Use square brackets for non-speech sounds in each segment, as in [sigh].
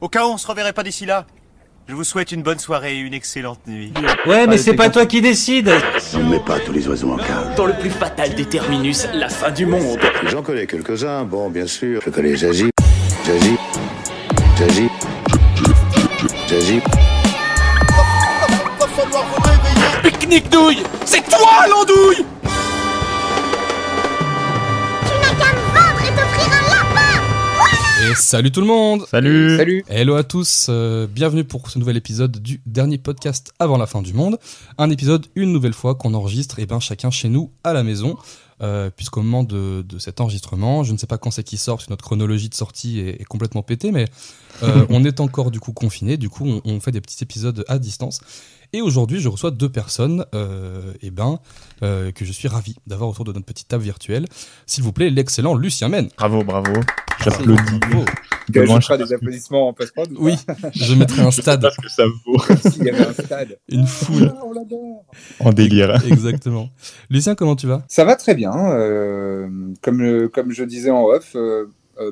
Au cas où on se reverrait pas d'ici là, je vous souhaite une bonne soirée et une excellente nuit. Ouais, mais c'est pas toi qui décide. On ne met pas tous les oiseaux en cage. Dans le plus fatal des terminus, la fin du monde. J'en connais quelques-uns, bon, bien sûr. Je connais Jaji, Jaji, Jaji, Jaji. Pique-nique douille C'est toi l'andouille Et salut tout le monde Salut Salut Hello à tous, euh, bienvenue pour ce nouvel épisode du dernier podcast avant la fin du monde. Un épisode une nouvelle fois qu'on enregistre et ben chacun chez nous à la maison. Euh, puisqu'au moment de, de cet enregistrement, je ne sais pas quand c'est qui sort, parce que notre chronologie de sortie est, est complètement pétée, mais euh, [laughs] on est encore du coup confiné, du coup on, on fait des petits épisodes à distance. Et aujourd'hui, je reçois deux personnes, euh, et ben, euh, que je suis ravi d'avoir autour de notre petite table virtuelle. S'il vous plaît, l'excellent Lucien Men. Bravo, bravo. J'applaudis. Bravo. Je- des applaudissements en ou Oui, [laughs] je mettrai un Je sais stade, pas ce que ça vaut S'il y avait un stade. [laughs] une foule. Ah, on l'adore. en délire. Exactement. Lucien, comment tu vas? Ça va très bien. euh, comme, comme je disais en off,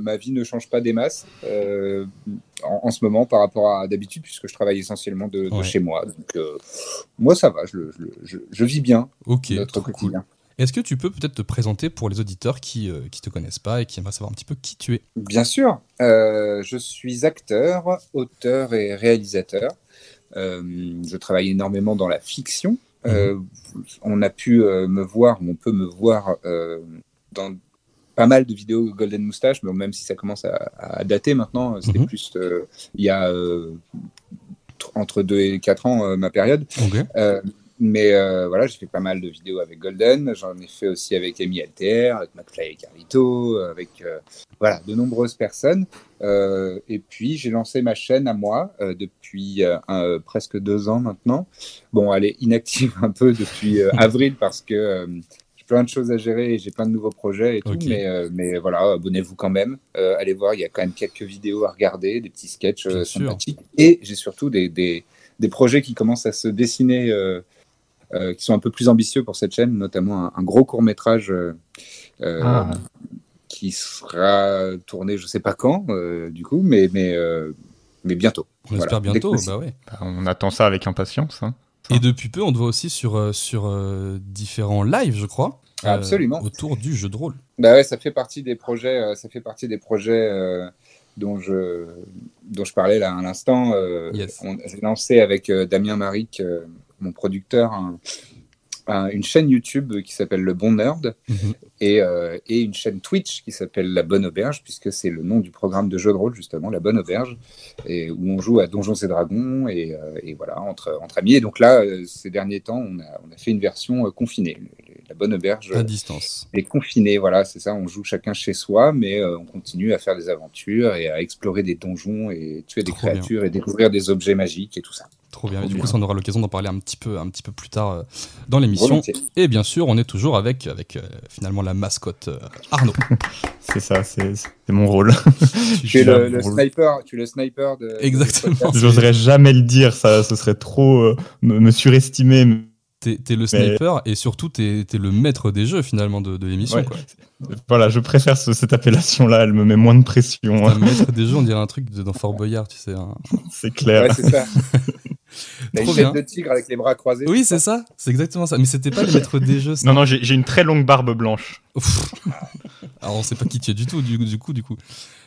ma vie ne change pas des masses euh, en, en ce moment par rapport à d'habitude, puisque je travaille essentiellement de, de Ouais. chez moi. Donc, euh, moi, ça va. Je, le- je le- je- je vis bien Ok, notre cool. Est-ce que tu peux peut-être te présenter pour les auditeurs qui ne te connaissent pas et qui aimeraient savoir un petit peu qui tu es? Bien sûr. Euh, je suis acteur, auteur et réalisateur. Euh, je travaille énormément dans la fiction. Euh, on a pu euh, me voir, on peut me voir euh, dans pas mal de vidéos Golden Moustache, mais même si ça commence à, à dater maintenant, c'était Mhm. plus euh, il y a euh, tr- entre 2 et 4 ans euh, ma période. Euh, mais euh, voilà, j'ai fait pas mal de vidéos avec Golden. J'en ai fait aussi avec Amy Alter, avec McFly et Carlito, avec euh, voilà de nombreuses personnes. Euh, et puis j'ai lancé ma chaîne à moi euh, depuis euh, un- euh, presque deux ans maintenant. Bon, elle est inactive [laughs] un peu depuis euh, avril parce que euh, plein de choses à gérer et j'ai plein de nouveaux projets et tout. Mais, euh, mais voilà, abonnez-vous quand même. Euh, allez voir, il y a quand même quelques vidéos à regarder, des petits sketchs euh, sympathiques. Et j'ai surtout des, des, des projets qui commencent à se dessiner. euh, euh, qui sont un peu plus ambitieux pour cette chaîne, notamment un, un gros court métrage Ah. qui sera tourné, je sais pas quand, euh, du coup, mais mais euh, mais bientôt. On Voilà. espère bientôt, bah ouais. Bah, On attend ça avec impatience. hein. Et depuis peu, on te voit aussi sur, euh, sur euh, différents lives, je crois. euh, Absolument. autour du jeu de rôle. Bah ouais, ça fait partie des projets, ça fait partie des projets dont je dont je parlais là à l'instant. Yes. on- lancé avec Damien Maric, mon producteur, un- un- une chaîne YouTube qui s'appelle Le Bon Nerd Mhm. et, euh, et une chaîne Twitch qui s'appelle La Bonne Auberge, puisque c'est le nom du programme de jeu de rôle, justement, La Bonne Auberge, et où on joue à Donjons et Dragons, et, euh, et voilà, entre, entre amis. Et donc là, euh, ces derniers temps, on a, on a fait une version confinée. La Bonne Auberge À distance. est confinée, voilà, c'est ça, on joue chacun chez soi, mais euh, on continue à faire des aventures et à explorer des donjons et tuer des Trop bien. créatures et découvrir des objets magiques et tout ça. Trop bien. Trop Et du bien. coup, ça, on aura l'occasion d'en parler un petit peu, un petit peu plus tard euh, dans l'émission. Et bien sûr, on est toujours avec, avec euh, finalement la mascotte euh, Arnaud. [laughs] C'est ça, c'est mon rôle. [laughs] Tu es le, sniper, tu es le sniper de. Exactement. J'oserais jamais le dire, ça, ce serait trop euh, me, me surestimer. T'es le sniper et surtout, t'es es le maître des jeux finalement de, de l'émission. Ouais. quoi. Voilà, je préfère ce- cette appellation-là, elle me met moins de pression, Un hein, maître des jeux, on dirait un truc de, dans Fort Boyard, tu sais. un- [laughs] c'est clair. Ouais, c'est ça. [laughs] De tigre avec les bras croisés. Oui, c'est ça, c'est exactement ça. Mais c'était pas les maîtres des jeux. Non, non, j'ai j'ai une très longue barbe blanche. Ouf. [laughs] Alors on sait pas qui tu es du tout, du, du coup, du coup.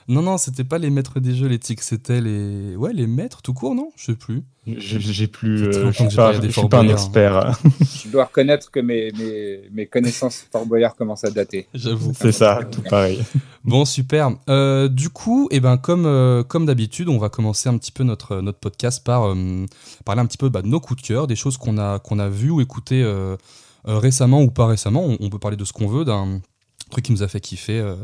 Non, non, c'était pas les maîtres des jeux, les tics, c'était les. Ouais, les maîtres tout court, non? Je sais plus. J'ai plus. Euh, je suis pas, je suis pas un expert. [laughs] Je dois reconnaître que mes, mes, mes connaissances Fort Boyard commencent à dater. J'avoue. C'est ça, tout pareil. Bon, super. Euh, du coup, eh ben, comme, euh, comme d'habitude, on va commencer un petit peu notre, notre podcast par euh, parler un petit peu bah, de nos coups de cœur, des choses qu'on a, qu'on a vues ou écoutées euh, euh, récemment ou pas récemment. On, on peut parler de ce qu'on veut, d'un truc qui nous a fait kiffer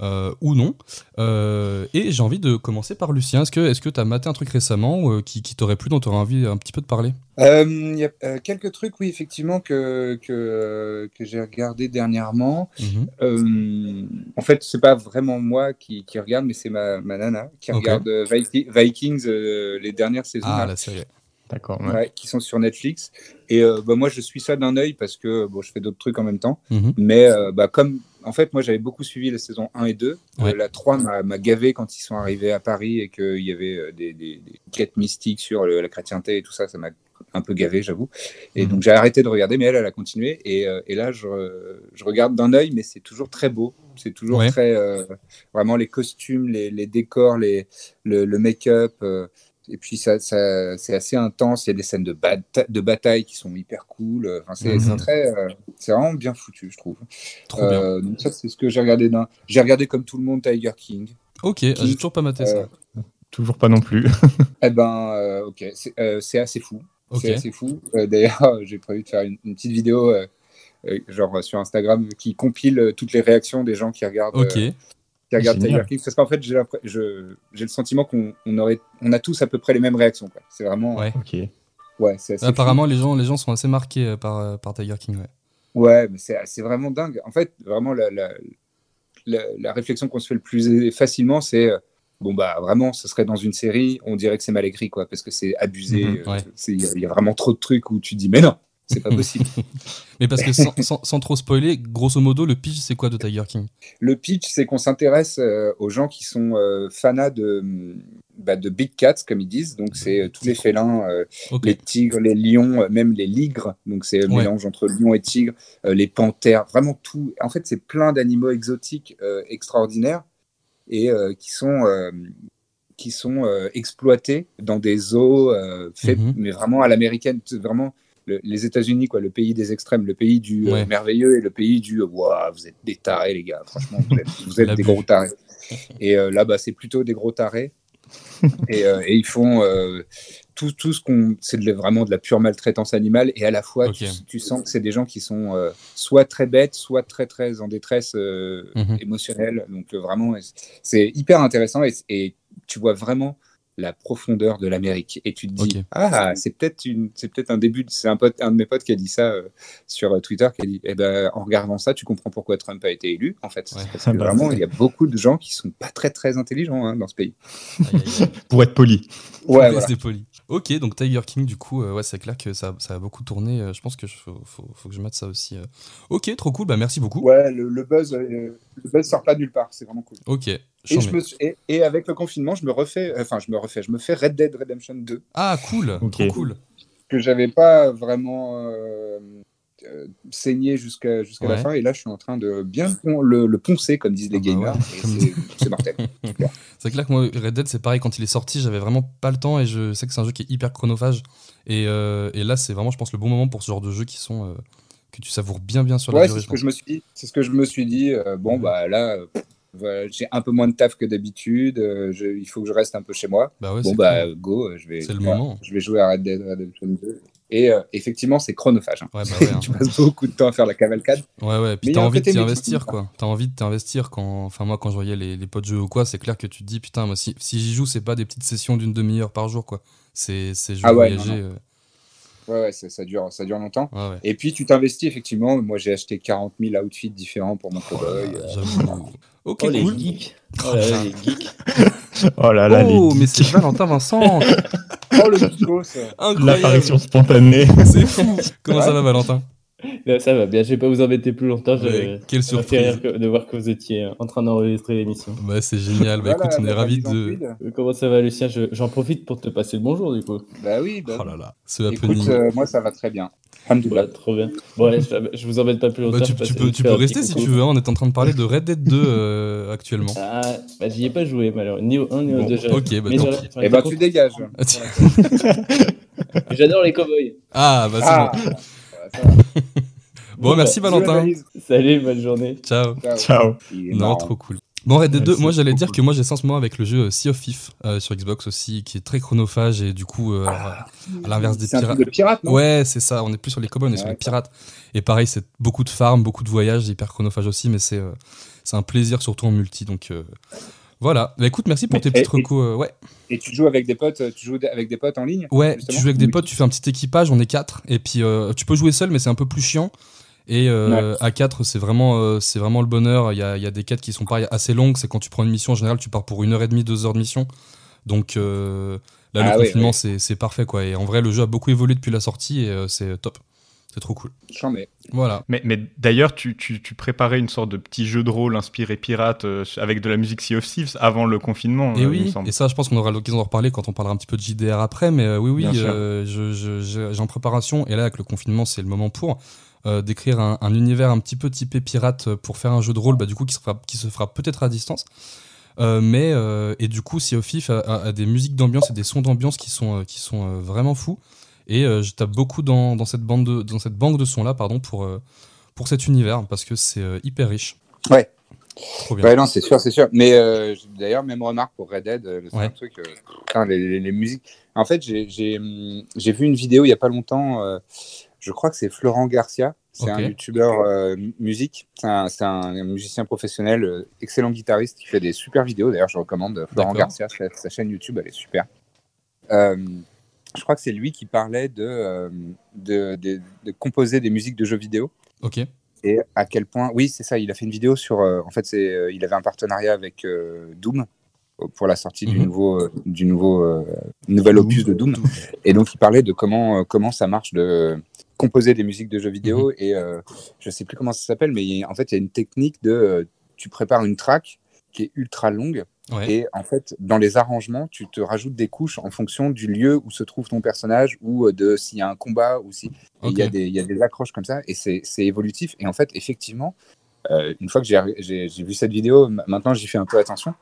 euh, ou non. Euh, et j'ai envie de commencer par Lucien. Est-ce que tu as maté un truc récemment euh, qui, qui t'aurait plu, dont tu aurais envie un petit peu de parler? Il y a quelques trucs, oui, effectivement, que, que, que j'ai regardé dernièrement. Mhm. En fait, c'est pas vraiment moi qui, qui regarde, mais c'est ma, ma nana qui regarde Viki- Vikings les dernières saisons. Ah, là. la série. D'accord. ouais. ouais, qui sont sur Netflix. Et euh, bah, moi, je suis ça d'un œil parce que bon, je fais d'autres trucs en même temps. Mhm. Mais euh, bah, comme en fait, moi, j'avais beaucoup suivi les saisons 1 et 2. Euh, la 3 m'a gavé quand ils sont arrivés à Paris et qu'il y avait euh, des, des, des quêtes mystiques sur le- la chrétienté et tout ça. Ça m'a un peu gavé, j'avoue. Et Mhm. donc, j'ai arrêté de regarder, mais elle, elle a continué. Et, et là, je, je regarde d'un œil, mais c'est toujours très beau. C'est toujours très. vraiment, les costumes, les, les décors, les, le, le make-up. Et puis, ça, ça, c'est assez intense. Il y a des scènes de, bata- de bataille qui sont hyper cool. Enfin, c'est Mhm. très. euh, c'est vraiment bien foutu, je trouve. Trop bien. Euh, donc ça, c'est ce que j'ai regardé d'un. J'ai regardé comme tout le monde Tiger King. Ok, j'ai toujours pas maté ça. Euh, Toujours pas non plus. [laughs] eh ben, euh, ok, c'est euh, assez fou. Ok. C'est assez fou. Euh, D'ailleurs, [laughs] j'ai prévu de faire une, une petite vidéo, genre sur Instagram, qui compile toutes les réactions des gens qui regardent, Ok. Qui Génial. Tiger King. Parce qu'en fait, j'ai l'impr- je- j'ai le sentiment qu'on on aurait, on a tous à peu près les mêmes réactions. quoi. C'est vraiment, Ouais. ok. ouais, c'est assez fou. Apparemment, les gens, les gens sont assez marqués euh, par, euh, par Tiger King. Ouais. Ouais, mais c'est c'est vraiment dingue. En fait, vraiment, la, la, la, la réflexion qu'on se fait le plus facilement, c'est euh, bon, bah vraiment, ce serait dans une série, on dirait que c'est mal écrit, quoi, parce que c'est abusé. Ouais. c'est- Il y, a- il y a vraiment trop de trucs où tu dis, mais non, c'est pas possible. [laughs] Mais parce que sans, sans, sans trop spoiler, grosso modo, le pitch, c'est quoi de Tiger King? Le pitch, c'est qu'on s'intéresse euh, aux gens qui sont euh, fanats de, bah, de big cats, comme ils disent. Donc, c'est euh, tous les félins, euh, les tigres, les lions, même les ligres. Donc, c'est un Ouais. mélange entre lion et tigre, les panthères, vraiment tout. En fait, c'est plein d'animaux exotiques extraordinaires et qui sont, qui sont euh, exploités dans des zoos euh, faits, Mhm. mais vraiment à l'américaine. Vraiment, le- les États-Unis, quoi, le pays des extrêmes, le pays du euh, merveilleux et le pays du Waouh, vous êtes des tarés, les gars. Franchement, vous êtes, vous êtes L'abus. des gros tarés. Et euh, là, bah, c'est plutôt des gros tarés. [laughs] et, euh, et ils font euh, tout, tout ce qu'on. C'est vraiment de la pure maltraitance animale. Et à la fois, tu, tu sens que c'est des gens qui sont euh, soit très bêtes, soit très, très en détresse euh, Mhm. émotionnelle. Donc, euh, vraiment, c'est hyper intéressant. Et, et tu vois vraiment la profondeur de l'Amérique. Et tu te dis, ah, c'est peut-être une, c'est peut-être un début. de- C'est un pote, un de mes potes qui a dit ça euh, sur euh, Twitter, qui a dit, eh ben, en regardant ça, tu comprends pourquoi Trump a été élu, en fait. Ouais. Parce que bah, [laughs] vraiment, il y a beaucoup de gens qui sont pas très très intelligents hein, dans ce pays. Pour être poli. Ouais, voilà. c'est poli. Ok, donc Tiger King, du coup, euh, ouais, c'est clair que ça, ça a beaucoup tourné. euh, je pense que je- faut, faut, faut que je mette ça aussi. euh. Ok, trop cool. Bah merci beaucoup. Ouais, le, le buzz, euh, le buzz sort pas de nulle part. C'est vraiment cool. Ok. Et, chambé. je me suis- et, et avec le confinement, je me refais, enfin, je me refais, je me fais Red Dead Redemption 2 Ah cool. Trop cool. que j'avais pas vraiment euh, saigné jusqu'à jusqu'à la fin. Et là, je suis en train de bien le, le poncer, comme disent les Ah bah gamers. ouais. c'est- mortel. [laughs] C'est clair que moi, Red Dead, c'est pareil, quand il est sorti, j'avais vraiment pas le temps et je sais que c'est un jeu qui est hyper chronophage. Et, euh, et là, c'est vraiment, je pense, le bon moment pour ce genre de jeux qui sont. euh, que tu savoures bien, bien sur la Ouais, durée. c'est ce que je me suis dit. C'est ce que je me suis dit. bon, bah là, voilà, j'ai un peu moins de taf que d'habitude. euh, il faut que je reste un peu chez moi. Bah ouais, bon, c'est bah cool. go, je vais. Le moment. Je vais jouer à Red Dead Redemption 2. Et euh, effectivement, c'est chronophage. hein. Ouais, bah ouais, [laughs] hein. tu passes beaucoup de temps à faire la cavalcade. Ouais, ouais, puis t'as envie de t'y investir, quoi. T'as envie de t'investir quand. Enfin, moi, quand je voyais les, les potes jeux ou quoi, c'est clair que tu te dis, putain, moi, si, si j'y joue, c'est pas des petites sessions d'une demi-heure par jour, quoi. C'est je Ah ouais, voyager. non, Ouais, ouais, ça, ça dure, ça dure longtemps. euh, ouais, ouais. Et puis tu t'investis effectivement. Moi, j'ai acheté 40 000 outfits différents pour mon Oh cowboy. euh, J'avoue. Ok, Oh, les cool. geeks. Oh [laughs] là là, les geeks. Oh là là, Oh, les- mais c'est Valentin Vincent [laughs] Oh le Incroyable l'apparition spontanée. [laughs] C'est fou Comment ça va, Valentin? Là, ça va bien, je vais pas vous embêter plus longtemps. je- Ouais, Quelle ça m'a fait surprise de voir que vous étiez en train d'enregistrer l'émission. Bah, c'est génial. Bah, écoute, on est ravis de. Euh, Comment ça va, Lucien? Je- J'en profite pour te passer le bonjour, du coup. Bah oui, bah, Oh là là, ce écoute, euh, moi ça va très bien. Trop bien. Bon, allez, je, vous embête pas plus longtemps. Bah, tu, passe tu peux, tu rester si tu veux. hein, On est en train de parler de Red Dead 2 euh, actuellement. Ah, bah, j'y ai pas joué, malheureusement. Ni au 1 ni au Bon, 2. j'ai- ok, bah, Et bah été tu dégages. [laughs] J'adore les cowboys. Ah, bah c'est Ah, bon. [laughs] Bon, merci Bisous, Valentin. Salut, bonne journée. Ciao. Ciao. Non, trop cool. Bon, Red Dead Ouais, 2, c'est moi j'allais dire cool. que moi j'ai ça en ce moment avec le jeu euh, Sea of Thief euh, sur Xbox aussi, qui est très chronophage et du coup, euh, à l'inverse des C'est un pirates. truc de pirate, non? Ouais, c'est ça, on est plus sur les cowboys, on est sur Ouais. les pirates. Et pareil, c'est beaucoup de farms, beaucoup de voyages, hyper chronophage aussi, mais c'est euh, c'est un plaisir surtout en multi. Donc euh, voilà. Bah écoute, merci pour Mais- tes et- recos. euh, ouais. Et tu joues avec des potes, tu joues avec des potes en ligne Ouais, justement? tu joues avec des potes, tu fais un petit équipage, on est quatre, et puis euh, tu peux jouer seul, mais c'est un peu plus chiant. Et euh, à 4, c'est vraiment, euh, c'est vraiment le bonheur. Il y a, il y a des quêtes qui sont pareil, assez longues. C'est quand tu prends une mission, en général, tu pars pour une heure et demie, deux heures de mission. Donc, euh, Là, Ah le ouais, confinement, ouais. c'est c'est parfait, quoi. Et en vrai, le jeu a beaucoup évolué depuis la sortie et euh, c'est top. C'est trop cool. J'en mets. Voilà. Mais, mais d'ailleurs, tu, tu, tu préparais une sorte de petit jeu de rôle inspiré pirate euh, avec de la musique Sea of Thieves avant le confinement, Et euh, il me oui, semble. et ça, je pense qu'on aura l'occasion d'en reparler quand on parlera un petit peu de JDR après. Mais euh, oui, oui, Bien sûr. je- je- je- j'ai en préparation. Et là, avec le confinement, c'est le moment pour euh, d'écrire un, un univers un petit peu typé pirate euh, pour faire un jeu de rôle, bah, du coup, qui se fera, qui se fera peut-être à distance. Euh, mais euh, et du coup, Sea of Thieves a, a- a des musiques d'ambiance et des sons d'ambiance qui sont qui sont vraiment fous. Et je tape beaucoup dans, dans cette bande de, dans cette banque de sons là, pardon, pour pour cet univers parce que c'est hyper riche. Ouais. Trop bien. Ouais, non, c'est sûr, c'est sûr. Mais d'ailleurs, même remarque pour Red Dead, c'est Ouais. truc. les, les- les musiques. En fait, hum, j'ai vu une vidéo il y a pas longtemps. Je crois que c'est Florent Garcia. C'est un youtubeur euh, musique. C'est un, musicien professionnel, euh, excellent guitariste qui fait des super vidéos. D'ailleurs, je recommande euh, Florent. Garcia. Sa, sa chaîne YouTube, elle est super. Euh, je crois que c'est lui qui parlait de, de, de- de composer des musiques de jeux vidéo Ok. et à quel point oui c'est ça il a fait une vidéo sur en fait c'est il avait un partenariat avec Doom pour la sortie du Mhm. nouveau du nouveau nouvel opus de Doom et donc il parlait de comment comment ça marche de composer des musiques de jeux vidéo et euh, je sais plus comment ça s'appelle mais a- en fait il y a une technique de euh, tu prépares une track qui est ultra longue Ouais. et en fait, dans les arrangements, tu te rajoutes des couches en fonction du lieu où se trouve ton personnage ou euh, de s'il y a un combat ou si il y, a des- il y a des accroches comme ça et c'est évolutif. Et en fait, effectivement, euh, une fois que j'ai- vu cette vidéo, ma- maintenant j'y fais un peu attention.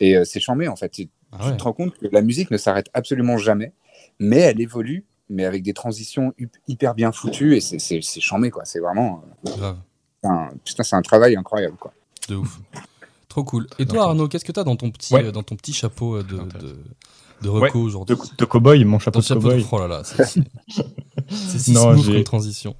Et euh, c'est chambé en fait. Tu, Ah tu te rends compte que la musique ne s'arrête absolument jamais, mais elle évolue, mais avec des transitions hyper bien foutues et c'est- c'est c'est chambé quoi. C'est vraiment. Grave. euh, un- putain, c'est un travail incroyable quoi. De ouf. Trop cool. Et toi, Arnaud, qu'est-ce que t'as dans ton petit, Ouais. euh, dans ton petit chapeau euh, de, de, de reco De, aujourd'hui? De cow-boy, mon Ton chapeau de chapeau de... cow-boy. Oh là là, c'est c'est- [laughs] c'est si Non, smooth j'ai- comme transition.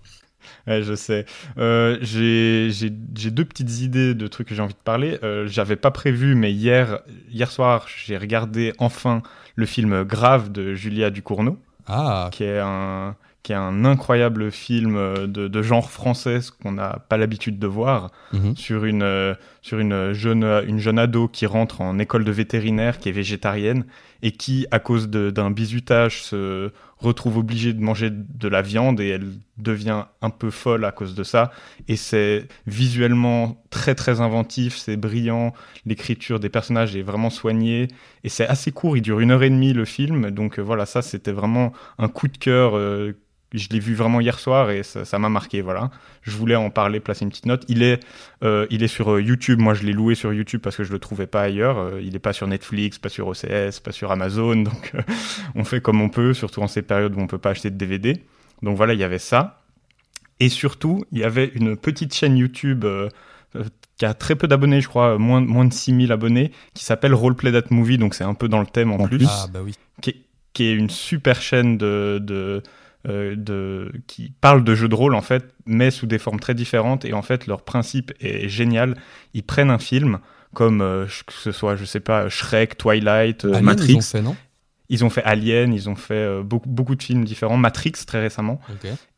Ouais, je sais. Euh, j'ai j'ai- j'ai deux petites idées de trucs que j'ai envie de parler. Euh, J'avais pas prévu, mais hier, hier soir, j'ai regardé enfin le film Grave de Julia Ducournau, Ah, qui est un, qui est un incroyable film euh, de, de genre français ce qu'on n'a pas l'habitude de voir mhm. sur une euh, sur une jeune une jeune ado qui rentre en école de vétérinaire qui est végétarienne et qui à cause d'un bizutage se retrouve obligée de manger de la viande et elle devient un peu folle à cause de ça. Et c'est visuellement très très inventif c'est brillant l'écriture des personnages est vraiment soignée et c'est assez court il dure une heure et demie le film. Donc euh, voilà ça c'était vraiment un coup de cœur euh, je l'ai vu vraiment hier soir et ça m'a marqué voilà je voulais en parler placer une petite note il est euh, il est sur euh, YouTube. Moi, je l'ai loué sur YouTube parce que je le trouvais pas ailleurs. Euh, il est pas sur Netflix, pas sur OCS, pas sur Amazon. [laughs] Donc, euh, on fait comme on peut, surtout en ces périodes où on peut pas acheter de DVD. Donc voilà, il y avait ça. Et surtout, il y avait une petite chaîne YouTube euh, qui a très peu d'abonnés, je crois, moins, moins de 6000 abonnés, qui s'appelle Roleplay That Movie. Donc c'est un peu dans le thème en, En plus plus. ah bah oui. qui est, qui est une super chaîne de, de, de, qui parle de jeux de rôle en fait, mais sous des formes très différentes. Et en fait, leur principe est génial. Ils prennent un film comme euh, que ce soit, je sais pas, Shrek, Twilight, euh, Alien, Matrix. Ils ont fait, non? Ils ont fait Alien, ils ont fait euh, beaucoup, beaucoup de films différents, Matrix très récemment.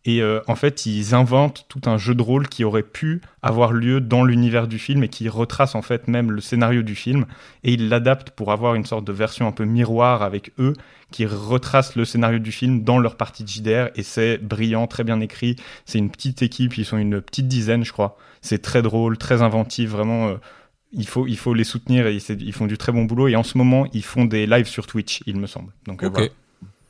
Et euh, en fait, ils inventent tout un jeu de rôle qui aurait pu avoir lieu dans l'univers du film et qui retrace en fait même le scénario du film. Et ils l'adaptent pour avoir une sorte de version un peu miroir avec eux qui retrace le scénario du film dans leur partie de JDR. Et c'est brillant, très bien écrit. C'est une petite équipe, ils sont une petite dizaine, je crois. C'est très drôle, très inventif, vraiment. euh, il faut, il faut les soutenir et ils font du très bon boulot. Et en ce moment, ils font des lives sur Twitch, il me semble. Donc euh, Ok. voilà.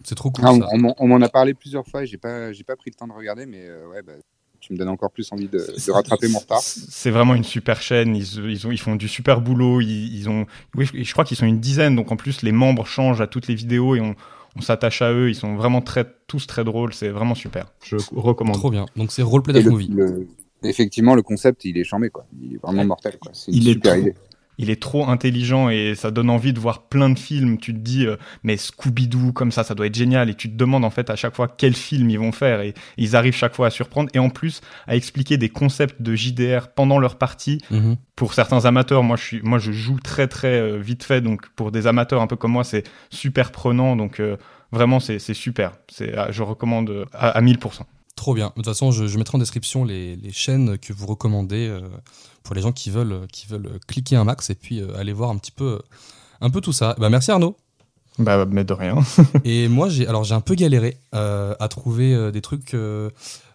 C'est trop cool Ah, on ça. on m'en- on m'en a parlé plusieurs fois et j'ai pas j'ai pas pris le temps de regarder, mais euh, ouais, bah, tu me donnes encore plus envie de, de rattraper mon retard. C'est vraiment une super chaîne. Ils, ils, ont, ils font du super boulot. Ils, ils ont, oui, je, je crois qu'ils sont une dizaine. Donc en plus, les membres changent à toutes les vidéos et on, on s'attache à eux. Ils sont vraiment très, tous très drôles. C'est vraiment super. Je recommande. Trop bien. Donc c'est Roleplay Movie. le- effectivement, le concept, il est chambé, quoi. Il est vraiment mortel, quoi. C'est une Il est super trop- idée. Il est trop intelligent et ça donne envie de voir plein de films. Tu te dis, euh, mais Scooby-Doo, comme ça, ça doit être génial. Et tu te demandes en fait à chaque fois quel film ils vont faire. Et ils arrivent chaque fois à surprendre. Et en plus, à expliquer des concepts de JDR pendant leur partie. Mhm. pour certains amateurs, moi je suis, moi je joue très très euh, vite fait, donc pour des amateurs un peu comme moi, c'est super prenant, donc euh, vraiment c'est c'est super. C'est, je recommande à, à 1000%. Trop bien. De toute façon, je, je mettrai en description les, les chaînes que vous recommandez euh, pour les gens qui veulent, qui veulent cliquer un max et puis euh, aller voir un petit peu, un peu tout ça. Bah, merci Arnaud. Bah, mais de rien. Et moi, j'ai alors j'ai un peu galéré euh, à trouver euh, des trucs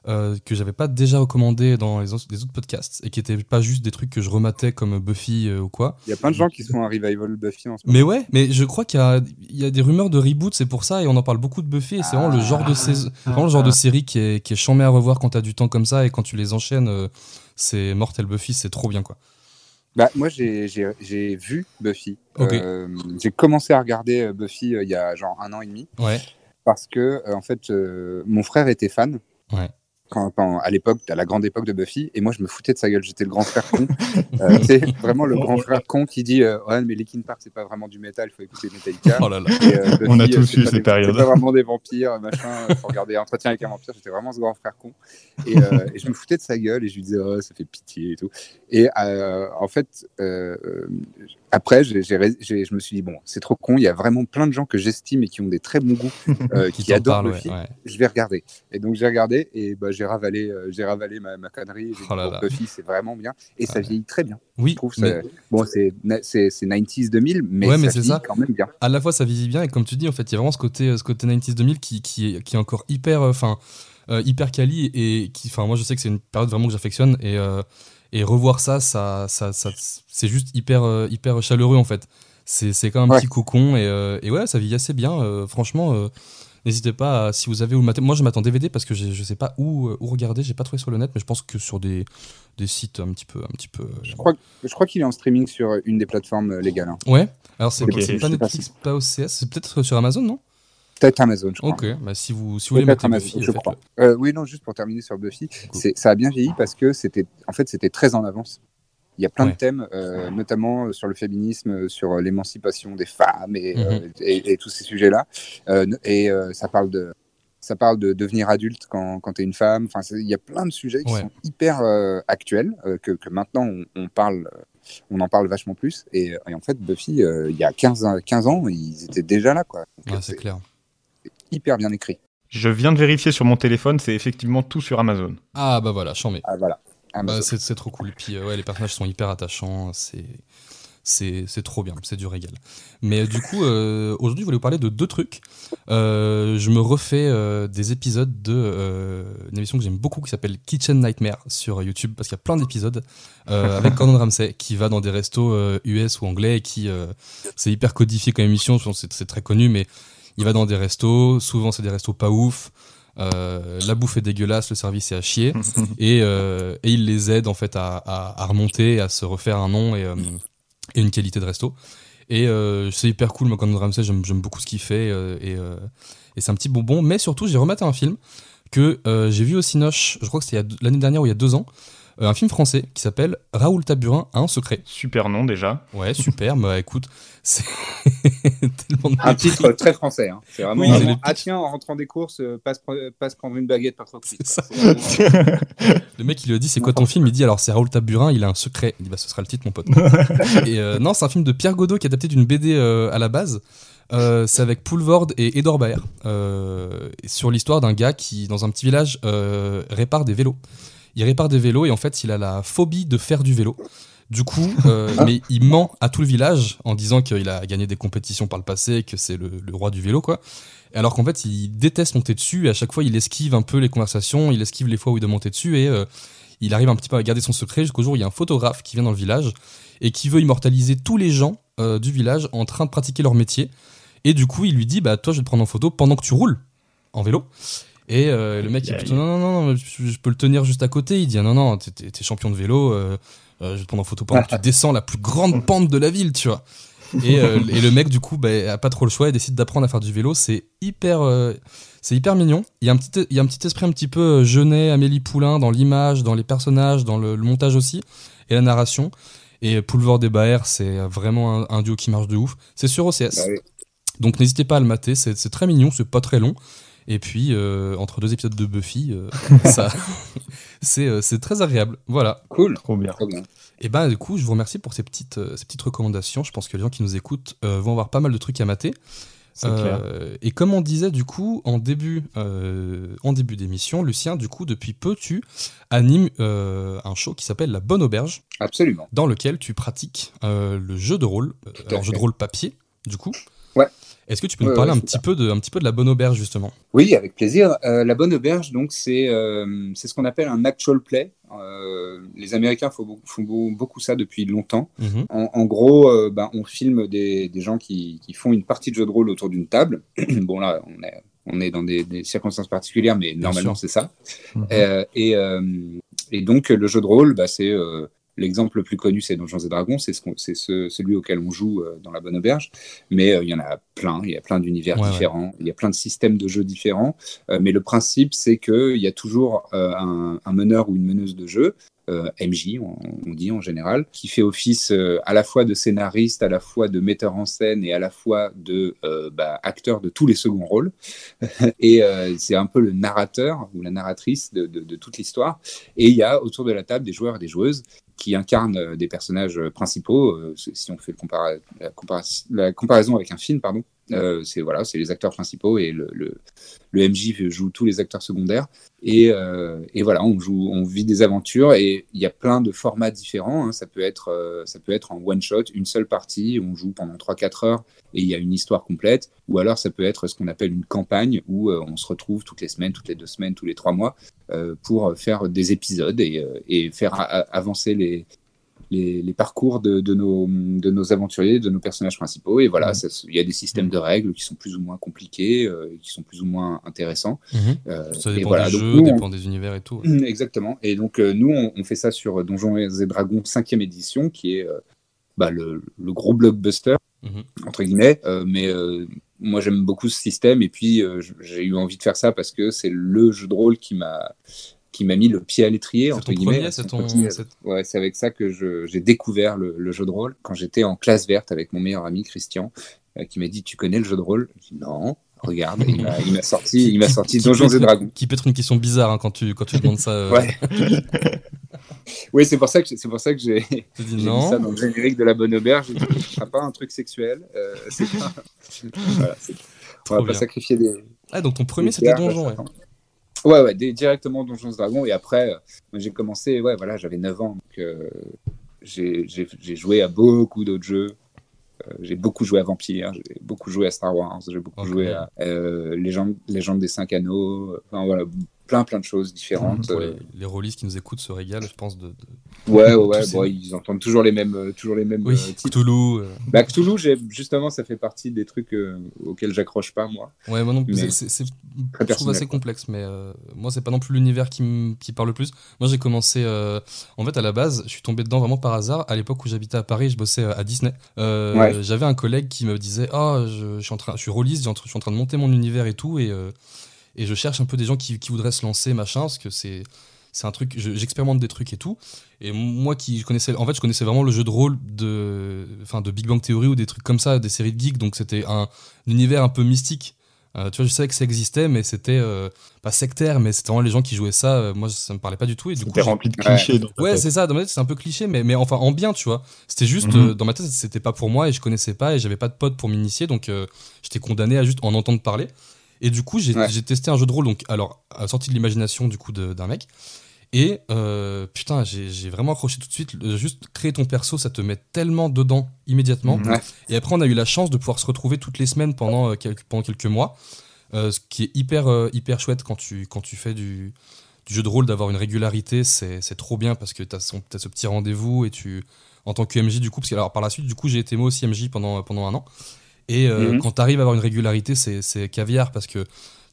euh, que j'avais pas déjà recommandés dans les autres, les autres podcasts et qui étaient pas juste des trucs que je rematais comme Buffy euh, ou quoi. Il y a plein de gens qui se font un revival Buffy en ce moment. Mais ouais, mais je crois qu'il y a, il y a des rumeurs de reboot, c'est pour ça, et on en parle beaucoup de Buffy, et c'est vraiment le genre de saison, vraiment le genre de série qui est, qui est à revoir quand t'as du temps comme ça, et quand tu les enchaînes, euh, c'est Mortel Buffy, c'est trop bien quoi. Bah, moi, j'ai vu Buffy. Ok. Euh, j'ai commencé à regarder Buffy euh, il y a genre un an et demi Ouais, parce que, euh, en fait, euh, mon frère était fan. Ouais. Quand, quand- à l'époque, à la grande époque de Buffy, et moi je me foutais de sa gueule, j'étais le grand frère con. [laughs] Euh, c'est vraiment le grand frère con qui dit euh, Ouais, mais Linkin Park c'est pas vraiment du métal, il faut écouter Metallica. oh là là. Et, euh, On a tous euh, eu ces des- périodes. C'est pas vraiment des vampires, machin, il faut regarder Entretien avec un vampire, j'étais vraiment ce grand frère con. Et, euh, et je me foutais de sa gueule et je lui disais Oh, ça fait pitié et tout. Et euh, en fait, euh, euh, après, je me suis dit Bon, c'est trop con, il y a vraiment plein de gens que j'estime et qui ont des très bons goûts, [laughs] euh, qui, adorent parle, ouais, Buffy ouais. je vais regarder. Et donc j'ai regardé et bah, j'ai ravalé, euh, j'ai ravalé ma, ma connerie. J'ai Oh là là. Buffy, c'est vraiment bien et ça Ouais. vieillit très bien. Oui, Je trouve mais ça- bon, c'est c'est c'est 90s 2000, mais Ouais, mais ça vieillit ça. quand même bien. à la fois ça vieillit bien, et comme tu dis, en fait, il y a vraiment ce côté, ce côté 90s 2000 qui, qui, est, qui est encore hyper, euh, enfin, euh, hyper quali, et qui, enfin, moi je sais que c'est une période vraiment que j'affectionne, et, euh, et revoir ça, ça, ça, ça c'est juste hyper, euh, hyper chaleureux en fait. C'est c'est comme un Ouais. petit cocon, et, euh, et ouais, ça vieillit assez bien, euh, franchement. N'hésitez pas, à- si vous avez où le mater. Moi, je m'attends DVD parce que je sais pas où, euh, où regarder. J'ai pas trouvé sur le net, mais je pense que sur des, des sites un petit peu, un petit peu. euh, Je crois, je crois qu'il est en streaming sur une des plateformes euh, légales. hein. Ouais. Alors c'est Ok. c'est Je pas Netflix, pas OCS, c'est peut-être sur Amazon, non? Peut-être Amazon, je crois. Ok, bah si vous, si vous voulez mettre Amazon, Buffy, je crois. Euh, oui, non, juste pour terminer sur Buffy, c'est- ça a bien vieilli parce que c'était, en fait, c'était très en avance. Il y a plein Ouais. de thèmes, euh, notamment sur le féminisme, euh, sur l'émancipation des femmes et, Mhm. euh, et, et tous ces sujets-là. Euh, et euh, ça parle de, ça parle de devenir adulte quand, quand tu es une femme. Enfin, c'est- il y a plein de sujets qui Ouais. sont hyper euh, actuels euh, que, que maintenant on, on parle. euh, On en parle vachement plus. Et, et en fait, Buffy, euh, il y a 15, ans- 15 ans, ils étaient déjà là. Quoi. Donc, Ouais, euh, c'est clair. hyper bien écrit. Je viens de vérifier sur mon téléphone, c'est effectivement tout sur Amazon. Ah bah voilà, chambé. Ah, voilà. Bah, Amazon. c'est trop cool. Puis euh, ouais, les personnages sont hyper attachants. C'est c'est c'est trop bien. C'est du régal. Mais euh, du coup, euh, aujourd'hui, je voulais vous parler de deux trucs. Euh, je me refais euh, des épisodes de euh, une émission que j'aime beaucoup qui s'appelle Kitchen Nightmare sur YouTube parce qu'il y a plein d'épisodes [laughs] avec Gordon Ramsay qui va dans des restos US ou anglais et qui euh, c'est hyper codifié comme émission. je pense que C'est c'est très connu, mais il va dans des restos. Souvent, c'est des restos pas ouf. Euh, la bouffe est dégueulasse, le service est à chier [laughs] et, euh, et il les aide en fait à, à, à remonter, à se refaire un nom et, euh, et une qualité de resto. Et c'est hyper cool, moi, Gordon Ramsay, j'aime beaucoup ce qu'il fait et, et c'est un petit bonbon. Mais surtout, j'ai remetté un film que j'ai vu au Cinoche, je crois que c'était l'année dernière ou il y a deux ans, euh, un film français qui s'appelle Raoul Taburin a un secret. Super nom déjà. Ouais, super, bah écoute, [laughs] c'est tellement de Un titre très français. Hein. C'est vraiment, Oui, ah tiens, en rentrant des courses, euh, passe, passe prendre une baguette pas trop vraiment- [laughs] Le mec, il lui a dit c'est quoi ton film? Il dit alors c'est Raoul Taburin, il a un secret. Il dit bah ce sera le titre, mon pote. [laughs] et euh, non, c'est un film de Pierre Godot qui est adapté d'une BD euh, à la base. Euh, c'est avec Poulvord et Edor Baer euh, sur l'histoire d'un gars qui, dans un petit village, euh, répare des vélos. Il répare des vélos et en fait, il a la phobie de faire du vélo. Du coup, euh, mais il ment à tout le village en disant qu'il a gagné des compétitions par le passé, et que c'est le, le roi du vélo, quoi. Alors qu'en fait, il déteste monter dessus et à chaque fois, il esquive un peu les conversations, il esquive les fois où il doit monter dessus et euh, il arrive un petit peu à garder son secret jusqu'au jour où il y a un photographe qui vient dans le village et qui veut immortaliser tous les gens euh, du village en train de pratiquer leur métier. Et du coup, il lui dit Bah, toi, je vais te prendre en photo pendant que tu roules en vélo. Et euh, le mec, il est plutôt non, non, non, je, peux le tenir juste à côté. Il dit non, non, t'es- champion de vélo, euh, euh, je vais te prendre en photo pendant que tu [laughs] descends la plus grande pente de la ville, tu vois. Et, et le mec, du coup, bah, a pas trop le choix et décide d'apprendre à faire du vélo. C'est hyper, c'est hyper mignon. Il y, a un petit, il y a un petit esprit un petit peu Jeunet, Amélie Poulain dans l'image, dans les personnages, dans le, le montage aussi et la narration. Et Poulvord et Baer, c'est vraiment un, un duo qui marche de ouf. C'est sur OCS. Bah oui. Donc n'hésitez pas à le mater, c'est c'est très mignon, c'est pas très long. Et puis, euh, entre deux épisodes de Buffy, euh, [laughs] ça, c'est euh, c'est très agréable. Voilà. Cool. Trop bien. Trop bien. Et ben du coup, je vous remercie pour ces petites, euh, ces petites recommandations. Je pense que les gens qui nous écoutent euh, vont avoir pas mal de trucs à mater. C'est clair. Euh, et comme on disait du coup en début, euh, en début d'émission, Lucien, du coup, depuis peu, tu animes euh, un show qui s'appelle La Bonne Auberge, Absolument. dans lequel tu pratiques euh, le jeu de rôle, euh, alors jeu de rôle papier, du coup. Ouais. Est-ce que tu peux nous parler un, petit peu de, un petit peu de la bonne auberge, justement Oui, avec plaisir. Euh, la bonne auberge, donc, c'est euh, ce qu'on appelle un actual play. Euh, les Américains font, beaucoup- font beau- beaucoup ça depuis longtemps. Mhm. En, en gros, euh, ben, on filme des, des gens qui, qui font une partie de jeu de rôle autour d'une table. [clears throat] bon, là, on est, on est dans des, des circonstances particulières, mais normalement, c'est ça. Mhm. Et, et donc, le jeu de rôle, bah, c'est euh, l'exemple le plus connu, c'est Donjons et Dragons, c'est ce ce, celui auquel on joue euh, dans la Bonne Auberge. Mais euh, il y en a plein, il y a plein d'univers Ouais, différents, il y a plein de systèmes de jeu différents. Euh, mais le principe, c'est qu'il y a toujours un, un meneur ou une meneuse de jeu. euh, MJ, on, on dit en général, qui fait office euh, à la fois de scénariste, à la fois de metteur en scène et à la fois de euh, bah, acteur de tous les seconds rôles. [laughs] et c'est un peu le narrateur ou la narratrice de, de- de toute l'histoire. Et il y a autour de la table des joueurs et des joueuses qui incarnent euh, des personnages euh, principaux. Euh, si on fait le compara- la, compara- la comparaison avec un film, pardon, euh, c'est voilà, c'est les acteurs principaux et le, le, le MJ joue tous les acteurs secondaires. Et, euh, et voilà, on joue, on vit des aventures et il y a plein de formats différents. hein. Ça peut être, euh, ça peut être en one shot, une seule partie, on joue pendant 3-4 heures et il y a une histoire complète. Ou alors ça peut être ce qu'on appelle une campagne où euh, on se retrouve toutes les semaines, toutes les deux semaines, tous les trois mois euh, pour faire des épisodes et, euh, et faire avancer les, les, les parcours de, de, nos, de nos aventuriers, de nos personnages principaux. Et voilà, se- il y a des systèmes de règles qui sont plus ou moins compliqués, euh, qui sont plus ou moins intéressants. Euh, Ça et dépend voilà, des jeux, nous, on- dépend des univers et tout. Exactement. Et donc, euh, nous, on, on fait ça sur Donjons et Dragons 5e édition, qui est euh, bah, le, le gros blockbuster, entre guillemets. Euh, mais euh, moi, j'aime beaucoup ce système. Et puis, euh, j'ai eu envie de faire ça parce que c'est le jeu de rôle qui m'a qui m'a mis le pied à l'étrier, C'est entre guillemets. c'est ton. Ouais, c'est avec ça que j'ai découvert le, le jeu de rôle quand j'étais en classe verte avec mon meilleur ami Christian, euh, qui m'a dit Tu connais le jeu de rôle? Non, regarde. Il m'a- sorti, il m'a sorti [laughs] Donjons et Dragons. Qui peut être une question bizarre hein, quand, tu, quand tu demandes ça. euh, Ouais. [laughs] [laughs] oui, c'est pour ça que c'est pour ça que j'ai [laughs] non. ça dans le générique de la bonne auberge. Dit, Ce sera pas un truc sexuel. euh, [laughs] pas. voilà, on va pas sacrifier des. Ah, donc ton premier c'était Donjon, ouais. Ouais, ouais, des- directement Donjons Dragons. Et après, euh, j'ai commencé, ouais, voilà, j'avais 9 ans. Donc, euh, j'ai joué à beaucoup d'autres jeux. Euh, j'ai beaucoup joué à Vampire, j'ai beaucoup joué à Star Wars, j'ai beaucoup joué à euh, Légende, Légende des Cinq Anneaux. Enfin, voilà, plein, plein de choses différentes. Pour euh, les, les rôlistes qui nous écoutent se régalent, je pense, de, de Ouais, ouais, Bon, ils entendent toujours les mêmes, euh, toujours les mêmes oui, euh, titres. Cthulhu. euh, Bah, Cthulhu, justement, ça fait partie des trucs euh, auxquels j'accroche pas, moi. Ouais, moi non plus. C'est- je trouve assez complexe, mais euh, moi, c'est pas non plus l'univers qui, me- qui parle le plus. Moi, j'ai commencé. en fait, à la base, je suis tombé dedans vraiment par hasard. À l'époque où j'habitais à Paris, je bossais à Disney. Ouais. J'avais un collègue qui me disait Ah, je, je suis en train, je suis rôliste, je suis en train- de monter mon univers et tout. Et, et je cherche un peu des gens qui, qui voudraient se lancer, machin, parce que c'est. C'est un truc, je- j'expérimente des trucs et tout. Et moi qui connaissais, en fait, je connaissais vraiment le jeu de rôle de, enfin, de Big Bang Theory ou des trucs comme ça, des séries de geeks. Donc c'était un, univers un peu mystique. Euh, tu vois, je savais que ça existait, mais c'était euh, pas sectaire, mais c'était vraiment les gens qui jouaient ça. euh, moi, ça me parlait pas du tout. Et du coup, rempli de clichés Ouais, c'est ça. Dans ma tête, c'est un peu cliché, mais, mais enfin en bien, tu vois. C'était juste Mhm. dans ma tête, c'était pas pour moi et je connaissais pas et j'avais pas de potes pour m'initier, donc j'étais condamné à juste en entendre parler. Et du coup, j'ai Ouais. testé un jeu de rôle, donc alors sortie de l'imagination du coup d'un mec. Et euh, putain, j'ai vraiment accroché tout de suite. Le- Juste créer ton perso, ça te met tellement dedans immédiatement. Ouais. Et après, on a eu la chance de pouvoir se retrouver toutes les semaines pendant, euh, quelques, pendant quelques mois. Euh, ce qui est hyper, euh, hyper chouette quand tu, quand tu fais du, du jeu de rôle, d'avoir une régularité, c'est c'est trop bien parce que tu as, ce petit rendez-vous et tu, en tant que MJ, du coup, parce que alors, par la suite, du coup, j'ai été moi aussi MJ pendant, pendant un an. Et euh, Mhm. quand tu arrives à avoir une régularité, c'est caviar parce que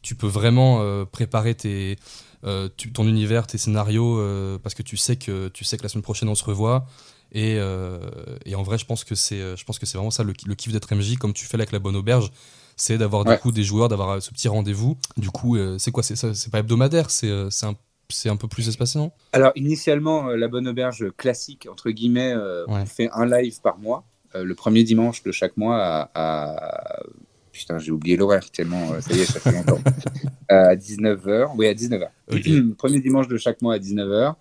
tu peux vraiment euh, préparer tes, euh, tu- ton univers, tes scénarios, parce que tu sais que tu sais que la semaine prochaine on se revoit. Et, et en vrai, je pense que c'est, je pense que c'est vraiment ça le, le kiff d'être MJ, comme tu fais avec la bonne auberge, c'est d'avoir du coup des joueurs, d'avoir ce petit rendez-vous. Du coup, c'est quoi C'est C'est pas hebdomadaire, c'est, un, c'est un peu plus espacé, non? Alors, initialement, euh, la bonne auberge classique, entre guillemets, euh, Ouais. on fait un live par mois, le premier dimanche de chaque mois à. à- Putain, j'ai oublié l'horaire tellement, euh, ça y est, ça fait longtemps. [laughs] à 19h, oui, à 19h. Ok. [clears throat] premier dimanche de chaque mois à 19h.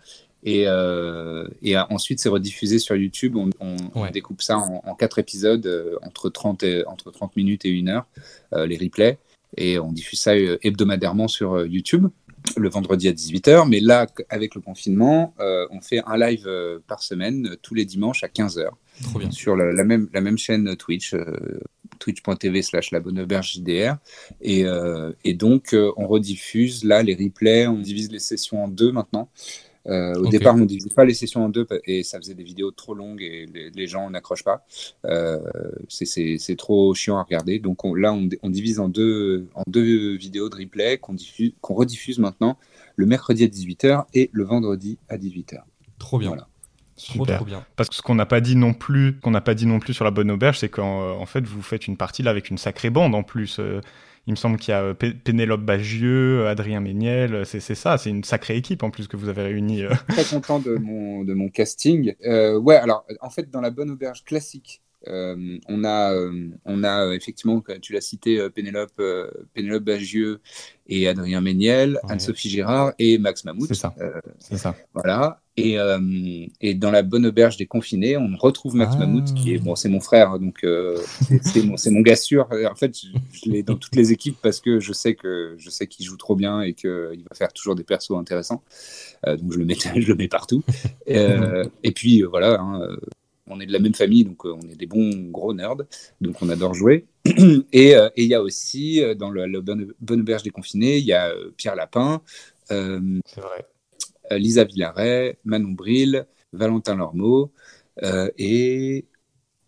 Et, euh, et euh, ensuite, c'est rediffusé sur YouTube. On, on- on Ouais. découpe ça en, en quatre épisodes, euh, entre, 30 et, entre 30 minutes et 1 heure, euh, les replays. Et on diffuse ça euh, hebdomadairement sur euh, YouTube, le vendredi à 18h. Mais là, avec le confinement, euh, on fait un live euh, par semaine, euh, tous les dimanches à 15h, Trop bien. sur la, la même, la même chaîne Twitch. euh, twitch.tv slash la bonne auberge JDR. Et, et donc, on rediffuse là les replays, on divise les sessions en deux maintenant. Euh, au départ, on ne divisait pas les sessions en deux et ça faisait des vidéos trop longues et les, les gens n'accrochent pas. Euh, c'est- trop chiant à regarder. Donc on- là, on, on divise en deux, en deux vidéos de replay qu'on diffuse- qu'on rediffuse maintenant le mercredi à 18h et le vendredi à 18h. Trop bien. Voilà. Trop, Super. trop bien. Parce que ce qu'on n'a pas dit non plus, qu'on n'a pas dit non plus sur la bonne auberge, c'est qu'en en fait vous faites une partie là avec une sacrée bande en plus. Euh, il me semble qu'il y a euh, Pé- Pénélope Bagieux, Adrien Méniel, euh, c'est ça, c'est une sacrée équipe en plus que vous avez réunie. euh. très content de mon, de mon casting. Euh, ouais, alors en fait, dans la bonne auberge classique, euh, on a, euh, on a effectivement, tu l'as cité, Pénélope, Pénélope Bagieux et Adrien Méniel, Ouais. Anne-Sophie Girard et Max Mammouth. C'est ça. C'est ça. voilà. Et, euh, et dans la bonne auberge des confinés, on retrouve Max Ah. Mammouth, qui est bon, c'est mon frère, donc euh, c'est- mon, mon gars sûr. En fait, je, je l'ai dans toutes les équipes parce que je sais que je sais qu'il joue trop bien et qu'il va faire toujours des persos intéressants. Euh, donc je le mets, [laughs] je le mets partout. Euh, et puis euh, voilà, hein, on est de la même famille, donc euh, on est des bons gros nerds, donc on adore jouer. [clears throat] Et euh, il y a aussi dans le, la bonne, bonne auberge des confinés, il y a Pierre Lapin. euh, C'est vrai. Euh, Lisa Villaret, Manon Bril, Valentin Lormeau, euh, et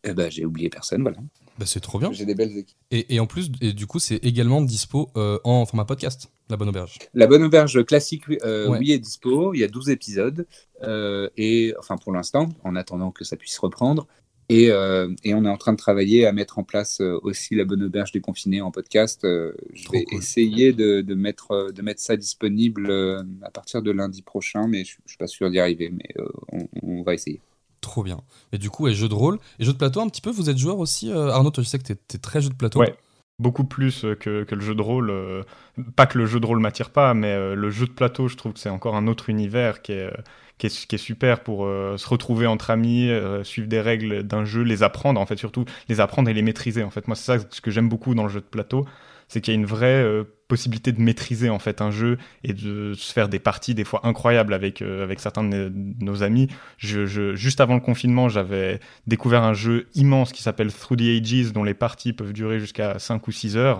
eh ben, j'ai oublié personne, voilà. Bah, c'est trop bien. J'ai des belles équipes. Et, et en plus, et du coup, c'est également dispo euh, en format podcast, La Bonne Auberge. La Bonne Auberge classique, euh, Ouais. oui, est dispo. Il y a 12 épisodes, euh, et enfin pour l'instant, en attendant que ça puisse reprendre. Et, euh, et on est en train de travailler à mettre en place euh, aussi La Bonne Auberge déconfinée en podcast. Euh, je Trop vais cool. essayer de, de mettre, de mettre ça disponible à partir de lundi prochain, mais je ne suis pas sûr d'y arriver, mais euh, on, on va essayer. Trop bien. Et du coup, et jeu de rôle. Et jeu de plateau, un petit peu, vous êtes joueur aussi euh, Arnaud, toi, je sais que t'es es très jeu de plateau. Ouais. Beaucoup plus que, que le jeu de rôle. pas que le jeu de rôle m'attire pas, mais le jeu de plateau, je trouve que c'est encore un autre univers qui est, qui est, qui est super pour euh, se retrouver entre amis, euh, suivre des règles d'un jeu, les apprendre, en fait, surtout les apprendre et les maîtriser. En fait, moi, c'est ça ce que j'aime beaucoup dans le jeu de plateau, c'est qu'il y a une vraie euh, possibilité de maîtriser en fait un jeu et de se faire des parties des fois incroyables avec, avec certains de nos- amis. Juste avant le confinement, j'avais découvert un jeu immense qui s'appelle Through the Ages, dont les parties peuvent durer jusqu'à 5 ou 6 heures.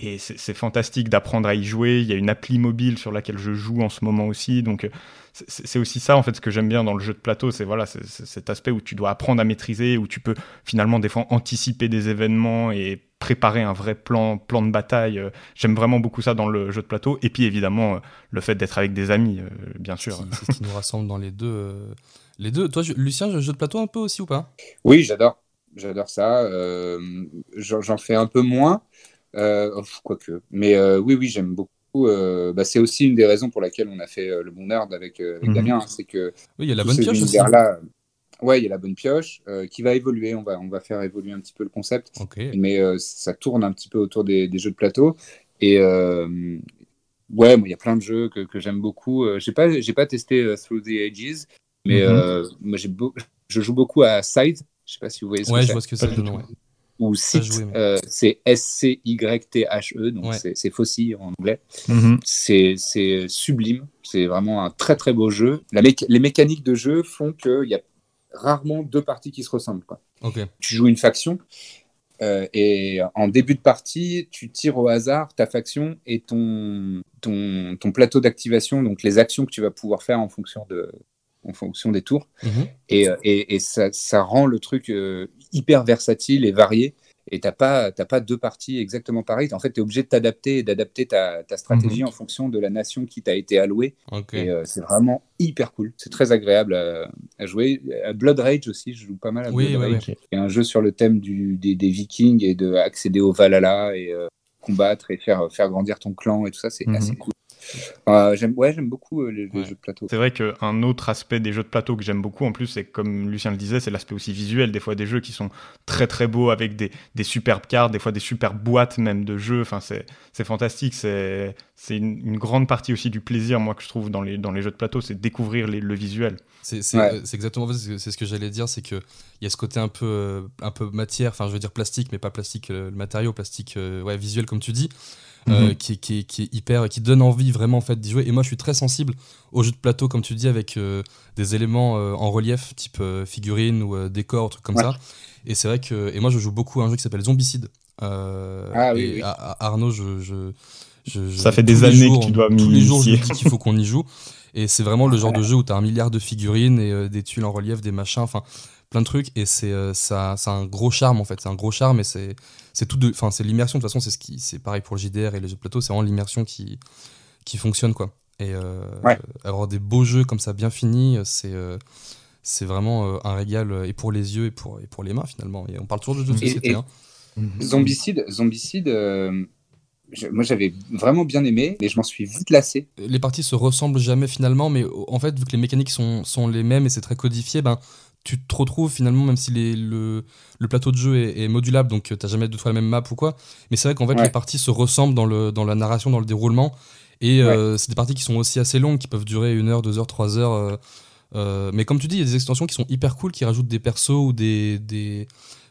Et c'est fantastique d'apprendre à y jouer. Il y a une appli mobile sur laquelle je joue en ce moment aussi. Donc, euh, c'est aussi ça, en fait, ce que j'aime bien dans le jeu de plateau. C'est voilà, cet aspect où tu dois apprendre à maîtriser, où tu peux finalement, des fois, anticiper des événements et préparer un vrai plan, plan de bataille. Euh, J'aime vraiment beaucoup ça dans le jeu de plateau. Et puis, évidemment, euh, le fait d'être avec des amis, bien sûr. C'est ce qui nous rassemble dans les deux. les deux. Toi, je- Lucien, jeu de plateau un peu aussi ou pas? Oui, j'adore. J'adore ça. Euh, J'en j'en fais un peu moins, euh, oh, quoique. Mais euh, oui, oui, j'aime beaucoup. euh, bah, c'est aussi une des raisons pour laquelle on a fait euh, le bon nerd avec, avec Mhm. Damien. hein, c'est que Oui, il y a la bonne pioche aussi. univers-là, ouais, il y a la bonne pioche qui va évoluer. On va, on va faire évoluer un petit peu le concept. Ok. mais ça tourne un petit peu autour des, des jeux de plateau. Et ouais, il y a plein de jeux que, que j'aime beaucoup. J'ai pas, j'ai pas testé Through the Ages, mais Mhm. moi, je joue beaucoup à Scythe. Je sais pas si vous voyez ce Ouais, que je vois ce que c'est Ou mais- euh, c'est S-C-Y-T-H-E, donc Ouais. c'est- Faucille en anglais. Mhm. C'est c'est sublime. C'est vraiment un très très beau jeu. La les mécaniques de jeu font qu'il y a rarement deux parties qui se ressemblent. Quoi tu joues une faction euh, et en début de partie, tu tires au hasard ta faction et ton, ton, ton plateau d'activation, donc les actions que tu vas pouvoir faire en fonction, de, en fonction des tours. Mhm. Et, euh, et, et ça, ça rend le truc euh, hyper versatile et varié. Et t'as pas, t'as pas deux parties exactement pareilles. En fait, tu es obligé de t'adapter et d'adapter ta, ta stratégie en fonction de la nation qui t'a été allouée. Et euh, c'est vraiment hyper cool. C'est très agréable à, à jouer. Blood Rage aussi, je joue pas mal à Oui, Blood Rage. A un jeu sur le thème du, des, des Vikings et de accéder au Valhalla et euh, combattre et faire, faire grandir ton clan et tout ça. C'est Mhm. assez cool. Euh, j'aime, ouais, j'aime beaucoup euh, les, les Ouais. jeux de plateau. C'est vrai qu'un autre aspect des jeux de plateau que j'aime beaucoup, en plus, c'est comme Lucien le disait, c'est l'aspect aussi visuel. Des fois, des jeux qui sont très très beaux avec des, des superbes cartes, des fois des superbes boîtes même de jeux. Enfin, c'est c'est fantastique. C'est c'est une, une grande partie aussi du plaisir, moi, que je trouve dans les, dans les jeux de plateau, c'est découvrir les- le visuel. C'est c'est- Ouais. c'est exactement c'est ce que- c'est ce que j'allais dire, c'est que il y a ce côté un peu euh, un peu matière, enfin je veux dire plastique, mais pas plastique, euh, le matériau plastique, euh, ouais visuel comme tu dis. Euh, Mhm. qui, est- qui, est- qui est hyper, qui donne envie vraiment en fait d'y jouer. Et moi, je suis très sensible aux jeux de plateau, comme tu dis, avec euh, des éléments euh, en relief, type figurines ou décors, trucs comme Ouais. ça. Et c'est vrai que, et moi, je joue beaucoup à un jeu qui s'appelle Zombicide. Ah oui, et oui. à- à Arnaud, je, je, je- je- Ça fait des années jours, que tu dois Tous les jours, je dis qu'il faut qu'on y joue. Et c'est vraiment le genre de jeu où tu as un milliard de figurines et des tuiles en relief, des machins, enfin plein de trucs. Et c'est euh, ça, ça a un gros charme en fait. C'est un gros charme et c'est c'est tout de, enfin c'est l'immersion. De toute façon, c'est ce qui, c'est pareil pour le JDR et les jeux de plateau. C'est vraiment l'immersion qui qui fonctionne quoi. Et euh, Ouais. avoir des beaux jeux comme ça bien finis, c'est euh, c'est vraiment euh, un régal euh, et pour les yeux et pour et pour les mains finalement. Et on parle toujours de jeux de Et- société. et- hein. Zombicide, Zombicide euh, je- moi j'avais vraiment bien aimé, mais je m'en suis vite lassé. les parties se ressemblent jamais finalement, mais en fait, vu que les mécaniques sont, sont les mêmes et c'est très codifié, ben, tu te retrouves finalement, même si les- le, le plateau de jeu est, est modulable, donc euh, t'as jamais deux fois la même map ou quoi. Mais c'est vrai qu'en fait, Ouais. les parties se ressemblent dans, le, dans la narration, dans le déroulement. Et euh, c'est des parties qui sont aussi assez longues, qui peuvent durer une heure, deux heures, trois heures. euh, euh, mais comme tu dis, il y a des extensions qui sont hyper cool, qui rajoutent des persos ou des, des,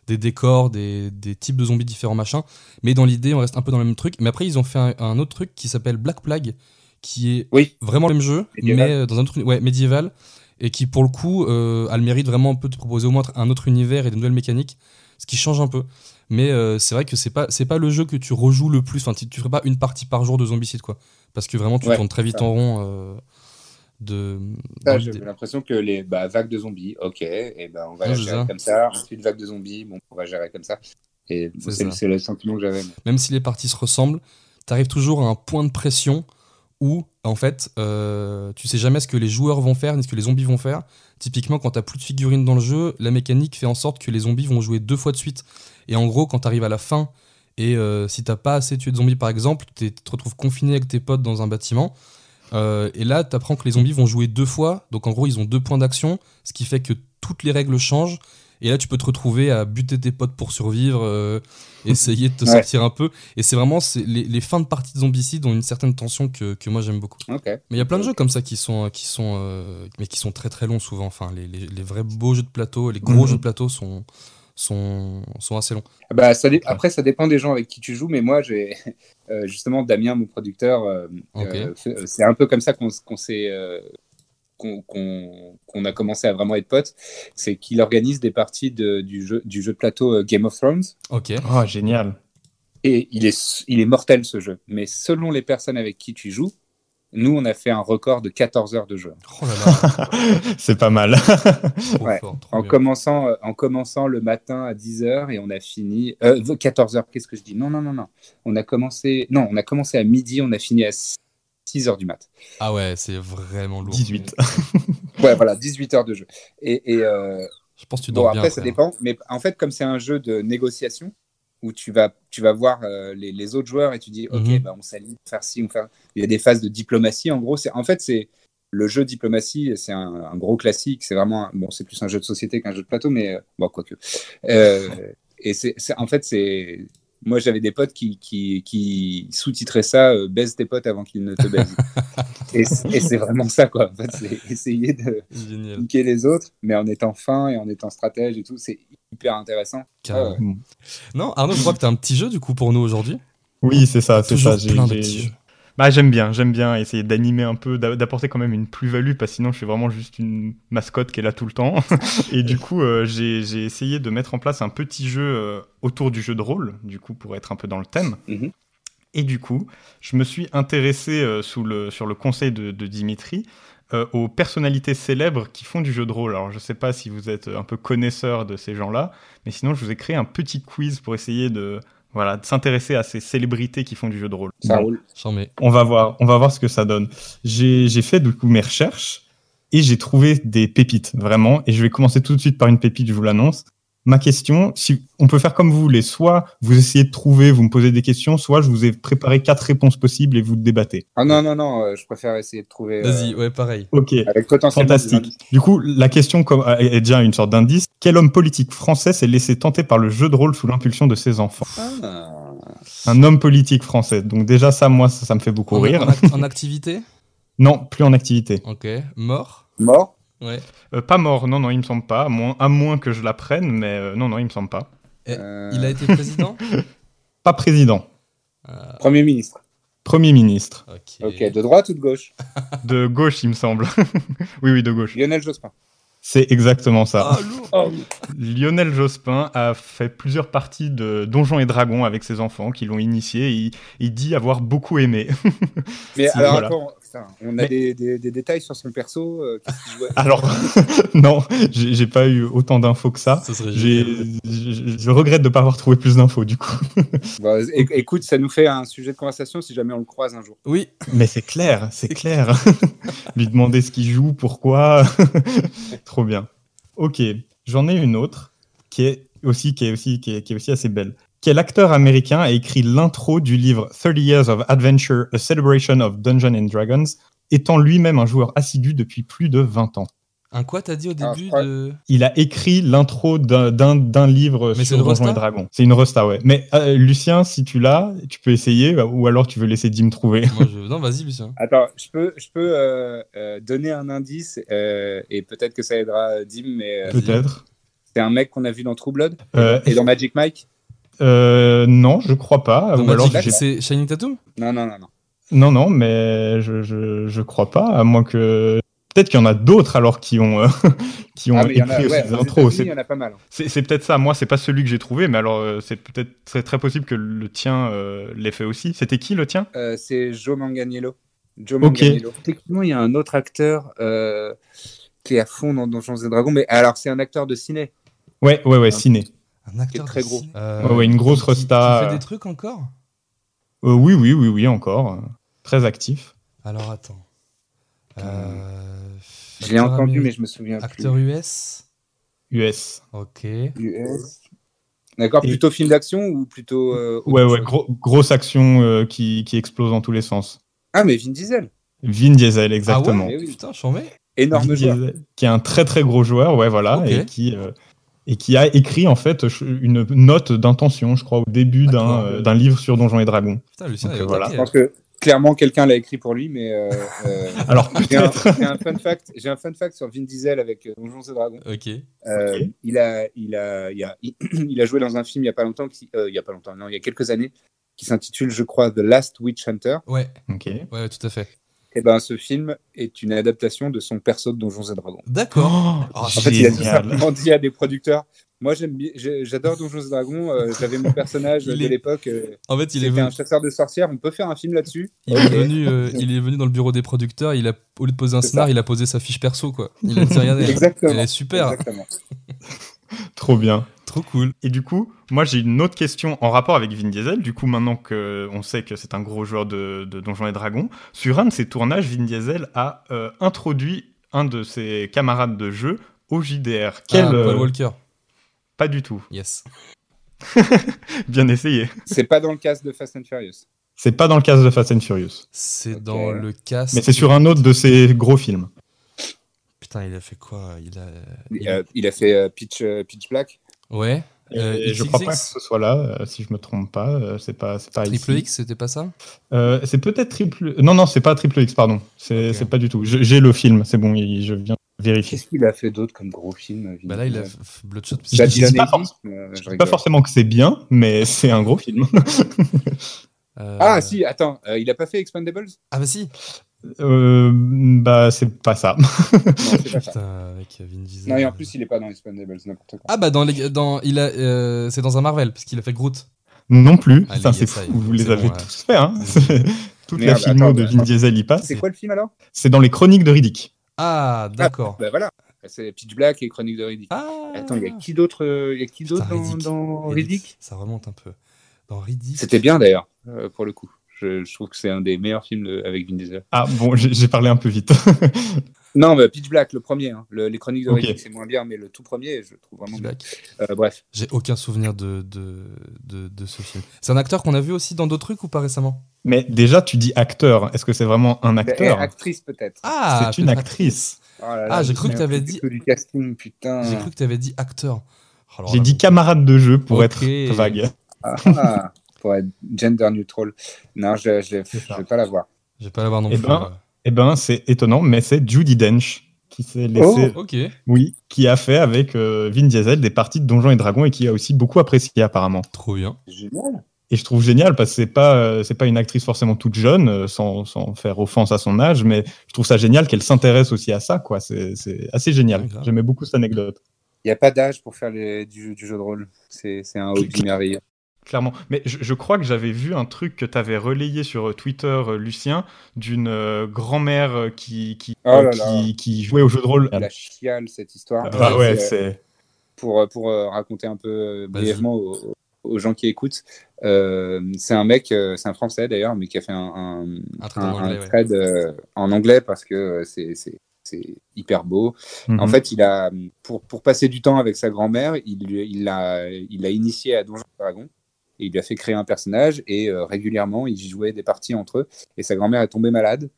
des décors, des, des types de zombies différents, machin. Mais dans l'idée, on reste un peu dans le même truc. Mais après, ils ont fait un, un autre truc qui s'appelle Black Plague, qui est Oui. vraiment le même jeu, Médiéval. mais dans un uni- ouais, médiéval, et qui pour le coup euh, a le mérite vraiment un peu de proposer au moins un autre univers et des nouvelles mécaniques, ce qui change un peu. Mais euh, c'est vrai que c'est pas c'est pas le jeu que tu rejoues le plus. Enfin, tu, tu ferais pas une partie par jour de Zombicide quoi, parce que vraiment tu Ouais, tournes très vite ça. en rond. euh, de l'idée. l'impression que les bah, vagues de zombies, ok, et ben on va la gérer ça. comme ça. Ensuite, vague de zombies, bon, on va gérer comme ça. Et C'est le sentiment que j'avais. même si les parties se ressemblent, tu arrives toujours à un point de pression où, en fait, euh, tu sais jamais ce que les joueurs vont faire ni ce que les zombies vont faire. Typiquement, quand t'as plus de figurines dans le jeu, la mécanique fait en sorte que les zombies vont jouer deux fois de suite. Et en gros, quand t'arrives à la fin, et euh, si t'as pas assez tué de zombies par exemple, tu te retrouves confiné avec tes potes dans un bâtiment. Euh, et là, t'apprends que les zombies vont jouer deux fois. Donc en gros, ils ont deux points d'action, ce qui fait que toutes les règles changent. Et là, tu peux te retrouver à buter tes potes pour survivre, euh, essayer de te [laughs] Ouais. sortir un peu. Et c'est vraiment les, les fins de partie de Zombicide ont une certaine tension que, que moi j'aime beaucoup. Mais il y a plein de jeux comme ça qui sont qui sont euh, mais qui sont très très longs souvent. Enfin, les, les, les vrais beaux jeux de plateau, les gros Mhm. jeux de plateau sont sont sont assez longs. Bah, ça dé- Après, ça dépend des gens avec qui tu joues, mais moi, j'ai [laughs] euh, justement Damien, mon producteur, euh, euh, c'est un peu comme ça qu'on s'est. Qu'on a commencé à vraiment être potes, c'est qu'il organise des parties de- du, jeu, du jeu de plateau euh, Game of Thrones. Ok. Oh, génial. Et il est, il est mortel ce jeu. Mais selon les personnes avec qui tu joues, nous, on a fait un record de 14 heures de jeu. Oh là là, [laughs] C'est pas mal. trop Ouais. fort, trop En bien. commençant, euh, en commençant le matin à 10h et on a fini. Euh, 14h, qu'est-ce que je dis? Non, non, non, non. On a commencé. Non, on a commencé à midi, on a fini à 6h du mat. Ah ouais, c'est vraiment lourd. 18. [laughs] Ouais, voilà, 18 heures de jeu. Et, et, euh, Je pense que tu bon, dors après, bien. ça frère. dépend. Mais en fait, comme c'est un jeu de négociation, où tu vas, tu vas voir euh, les, les autres joueurs et tu dis, OK, Mhm. bah, on s'allie, faire ci, on faire. Il y a des phases de diplomatie. En gros, c'est en fait, c'est. Le jeu diplomatie, c'est un, un gros classique. C'est vraiment, un- bon, c'est plus un jeu de société qu'un jeu de plateau, mais euh, bon, quoique. Euh, et c'est- en fait, c'est, moi, j'avais des potes qui, qui, qui sous-titraient ça, euh, baise tes potes avant qu'ils ne te baisent. [laughs] et, c'est- vraiment ça, quoi. En fait, c'est essayer de Génial. niquer les autres, mais en étant fin et en étant stratège et tout, c'est hyper intéressant. Carrément. Ah ouais. Non, Arnaud, je crois que t'as un petit jeu du coup pour nous aujourd'hui? Oui, c'est ça, c'est ça. j'ai- Bah, j'aime bien, j'aime bien essayer d'animer un peu, d'a- d'apporter quand même une plus-value, parce que sinon je suis vraiment juste une mascotte qui est là tout le temps. [laughs] Et du coup, euh, j'ai essayé de mettre en place un petit jeu euh, autour du jeu de rôle, du coup, pour être un peu dans le thème. Mhm. Et du coup, je me suis intéressé euh, sous le, sur le conseil de, de Dimitri euh, aux personnalités célèbres qui font du jeu de rôle. Alors, je sais pas si vous êtes un peu connaisseur de ces gens-là, mais sinon, je vous ai créé un petit quiz pour essayer de, voilà, de s'intéresser à ces célébrités qui font du jeu de rôle. Ça roule. On va voir, on va voir ce que ça donne. J'ai j'ai fait du coup mes recherches et j'ai trouvé des pépites vraiment. Et je vais commencer tout de suite par une pépite, je vous l'annonce. Ma question, si on peut faire comme vous voulez, soit vous essayez de trouver, vous me posez des questions, soit je vous ai préparé quatre réponses possibles et vous débattez. Ah non, non, non, euh, je préfère essayer de trouver. euh, Vas-y, ouais, pareil. Ok, Avec fantastique. Du coup, la question comme- est déjà une sorte d'indice. Quel homme politique français s'est laissé tenter par le jeu de rôle sous l'impulsion de ses enfants? Ah. Un homme politique français. Donc déjà ça, moi, ça, ça me fait beaucoup En, rire. en act- en activité? Non, plus en activité. Ok. Mort? Mort? Ouais. Euh, pas mort, non, non, il me semble pas. À moins, à moins que je l'apprenne, mais euh, non, non, il me semble pas. Euh, Il a été président? [laughs] Pas président. Euh, Premier ministre. Premier ministre. Ok. Ok, de droite ou de gauche? [laughs] De gauche, il me semble. [laughs] oui, oui, de gauche. Lionel Jospin. C'est exactement ça. Ah. Oh, Lionel Jospin a fait plusieurs parties de Donjons et Dragons avec ses enfants qui l'ont initié. Et il, il dit avoir beaucoup aimé. Mais alors, voilà. attends, putain, on a Mais- des, des- des détails sur son perso. euh, [laughs] Alors, [laughs] non, j'ai pas eu autant d'infos que ça. Je, je regrette de ne pas avoir trouvé plus d'infos du coup. [laughs] Bah, écoute, ça nous fait un sujet de conversation si jamais on le croise un jour. Oui, Mais c'est clair, c'est clair. Lui demander ce qu'il joue, pourquoi. Trop bien. Ok, j'en ai une autre qui est aussi, qui est aussi, qui est, qui est aussi assez belle. Quel acteur américain a écrit l'intro du livre 30 Years of Adventure, A Celebration of Dungeons and Dragons, étant lui-même un joueur assidu depuis plus de 20 ans? Un quoi t'as dit au début de... Il a écrit l'intro d'un- livre Mais sur Donjons resta et Dragons. C'est une resta, ouais. Mais euh, Lucien, si tu l'as, tu peux essayer, ou alors tu veux laisser Dim trouver. Moi, je... Non, vas-y, Lucien. Attends, je peux, je peux euh, euh, donner un indice euh, et peut-être que ça aidera Dim, mais euh, Peut-être. c'est un mec qu'on a vu dans True Blood Euh, et dans Magic Mike. Euh, non, je crois pas. Dans ou alors Magic, j'ai- c'est Shining Tattoo Non, non, non, non. Non, non, mais je, je, je crois pas, à moins que. Peut-être qu'il y en a d'autres alors qui ont, euh, [laughs] qui ont Ah, écrit a, aussi ouais, des aux intros. C'est- il y en a pas mal. hein. C'est c'est peut-être ça. Moi, c'est pas celui que j'ai trouvé, mais alors euh, c'est peut-être c'est très possible que le tien euh, l'ait fait aussi. C'était qui le tien? Euh, c'est Joe Manganiello. Joe Ok. Manganiello. Techniquement, il y a un autre acteur euh, qui est à fond dans Donjons et Dragons, mais alors c'est un acteur de ciné. Ouais, ouais, ouais, ciné. Un acteur très gros. Euh, Ouais, ouais, une grosse resta, Qui fait euh. des trucs encore? Euh, oui, oui, oui, oui, encore. Très actif. Alors, attends. Euh... Je l'ai acteur entendu, mais je me souviens Acteur US US. Ok. plus. US. D'accord, Et- plutôt film d'action ou plutôt. euh, Ouais, ouais, gros- grosse action euh, qui, qui explose dans tous les sens. Ah, mais Vin Diesel. Vin Diesel, exactement. Ah ouais? Eh oui. Putain, j'en mets. Énorme Vin joueur. Diesel, qui est un très très gros joueur, ouais, voilà, et qui euh, et qui a écrit en fait une note d'intention, je crois, au début d'un euh, d'un livre sur Donjons et Dragons. Putain, Lucien, Donc, voilà. taquet, Je pense que clairement quelqu'un l'a écrit pour lui, mais. euh, euh, Alors J'ai un, fun fact. J'ai un fun fact sur Vin Diesel avec euh, Donjons et Dragons. Ok. Euh, il, a, il, a, il, a, [clears throat] il a joué dans un film il y a pas longtemps, qui, euh, il y a pas longtemps, non, il y a quelques années, qui s'intitule, je crois, The Last Witch Hunter. Ouais, Ok. ouais, tout à fait. Et ben, ce film est une adaptation de son perso de Donjons et Dragons. D'accord. Oh, Oh, En fait, il a tout simplement dit à des producteurs. Moi, j'adore Donjons et Dragons. euh, J'avais mon personnage Il de l'époque. euh, En fait, il est, un chasseur de sorcières. On peut faire un film là-dessus. il, est venu, euh, il est venu dans le bureau des producteurs. Il a, au lieu de poser un scénar, ça. il a posé sa fiche perso, quoi. Il a dit regardez, Exactement. elle est super, Exactement. [laughs] Trop bien. trop cool. Et du coup, moi j'ai une autre question en rapport avec Vin Diesel. Du coup, maintenant qu'on sait que c'est un gros joueur de, de Donjons et Dragons, sur un de ses tournages, Vin Diesel a euh, introduit un de ses camarades de jeu au JDR. Quel Ah, Paul euh, Walker. Pas du tout. Yes. [laughs] Bien essayé. C'est pas dans le cast de Fast and Furious. C'est pas dans le cas de Fast and Furious, C'est dans le cast. mais c'est sur un autre de ses gros films. Putain, il a fait quoi? Il a. Il, il- a, il a fait euh, Pitch, euh, Pitch Black. Ouais. Euh, Et je crois pas que ce soit là, euh, si je me trompe pas. euh, c'est pas, c'est pas Triple ici. X, c'était pas ça? Euh, c'est peut-être triple. Non, non, c'est pas triple X, pardon. C'est Ok. c'est pas du tout. Je- J'ai le film, c'est bon, il- je viens vérifier. Qu'est-ce qu'il a fait d'autre comme gros film Bah là, il a Bloodshot. Je Babylon dis pas euh, je Je pas forcément que c'est bien, mais [laughs] c'est un gros film. [laughs] Euh, Ah si, attends, euh, il a pas fait Expendables? Ah bah si Euh, bah, c'est pas ça. Non, c'est pas [laughs] ça. Putain, avec Vin Diesel. Non, et en plus, il est pas dans Expendables, n'importe quoi. Ah bah dans les, dans il a euh, c'est dans un Marvel parce qu'il a fait Groot. non plus. Ça, c'est fou. Vous les avez bon, ouais. tous fait, hein. Toute la filmo attends, de Vin Diesel y passe. C'est quoi le film alors? C'est dans les Chroniques de Riddick. Ah d'accord. Bah voilà, c'est Pitch Black et Chronique de Riddick. Ah Attends, il y a qui d'autre euh, Il y a qui Putain, d'autre dans, Riddick. dans Riddick, Riddick? Ça remonte un peu. Dans Riddick. C'était bien d'ailleurs, euh, pour le coup. Je, je trouve que c'est un des meilleurs films de- avec Vin Diesel. Ah bon, j'ai parlé un peu vite. [laughs] Non, mais Pitch Black, le premier. hein. Le- les Chroniques. Riddick, c'est moins bien, mais le tout premier, je trouve vraiment bien. Black. Euh, bref. J'ai aucun souvenir de, de, de, de ce film. C'est un acteur qu'on a vu aussi dans d'autres trucs ou pas récemment? Mais déjà, tu dis acteur. Est-ce que c'est vraiment un Eh, acteur? actrice peut-être. Ah C'est une actrice. Oh là là, Ah, j'ai je cru que t'avais plus dit- du casting, putain. J'ai cru que tu avais dit acteur. Oh, J'ai dit camarade de jeu pour être vague. Ah, pour être gender neutral. Non, je, je vais pas la voir. Je vais pas l'avoir non Eh plus. ben, Eh ben, c'est étonnant, mais c'est Judy Dench qui s'est laissé, Ok. oui, qui a fait avec euh, Vin Diesel des parties de Donjons et Dragons et qui a aussi beaucoup apprécié apparemment. Trop bien. Génial. Et je trouve génial parce que c'est pas euh, c'est pas une actrice forcément toute jeune, euh, sans, sans faire offense à son âge, mais je trouve ça génial qu'elle s'intéresse aussi à ça, quoi. C'est c'est assez génial. Ouais. J'aimais beaucoup cette anecdote. Il n'y a pas d'âge pour faire les- du, jeu- du jeu de rôle. C'est c'est un hobby merveilleux. Clairement. Mais je, je crois que j'avais vu un truc que tu avais relayé sur euh, Twitter, euh, Lucien, d'une euh, grand-mère qui, qui, Oh là euh, là. qui, qui jouait au jeu de rôle. La chiale, cette histoire. Ah ouais, C'est, pour, pour raconter un peu brièvement aux, aux gens qui écoutent, euh, c'est un mec, c'est un Français d'ailleurs, mais qui a fait un, un, Un trade en un- un anglais, ouais. trade, en anglais parce que c'est hyper beau. Mhm. En fait, il a, pour, pour passer du temps avec sa grand-mère, il il l'a il l'a initié à Donjons et Dragons. Et il lui a fait créer un personnage et euh, régulièrement, ils jouaient des parties entre eux. Et sa grand-mère est tombée malade.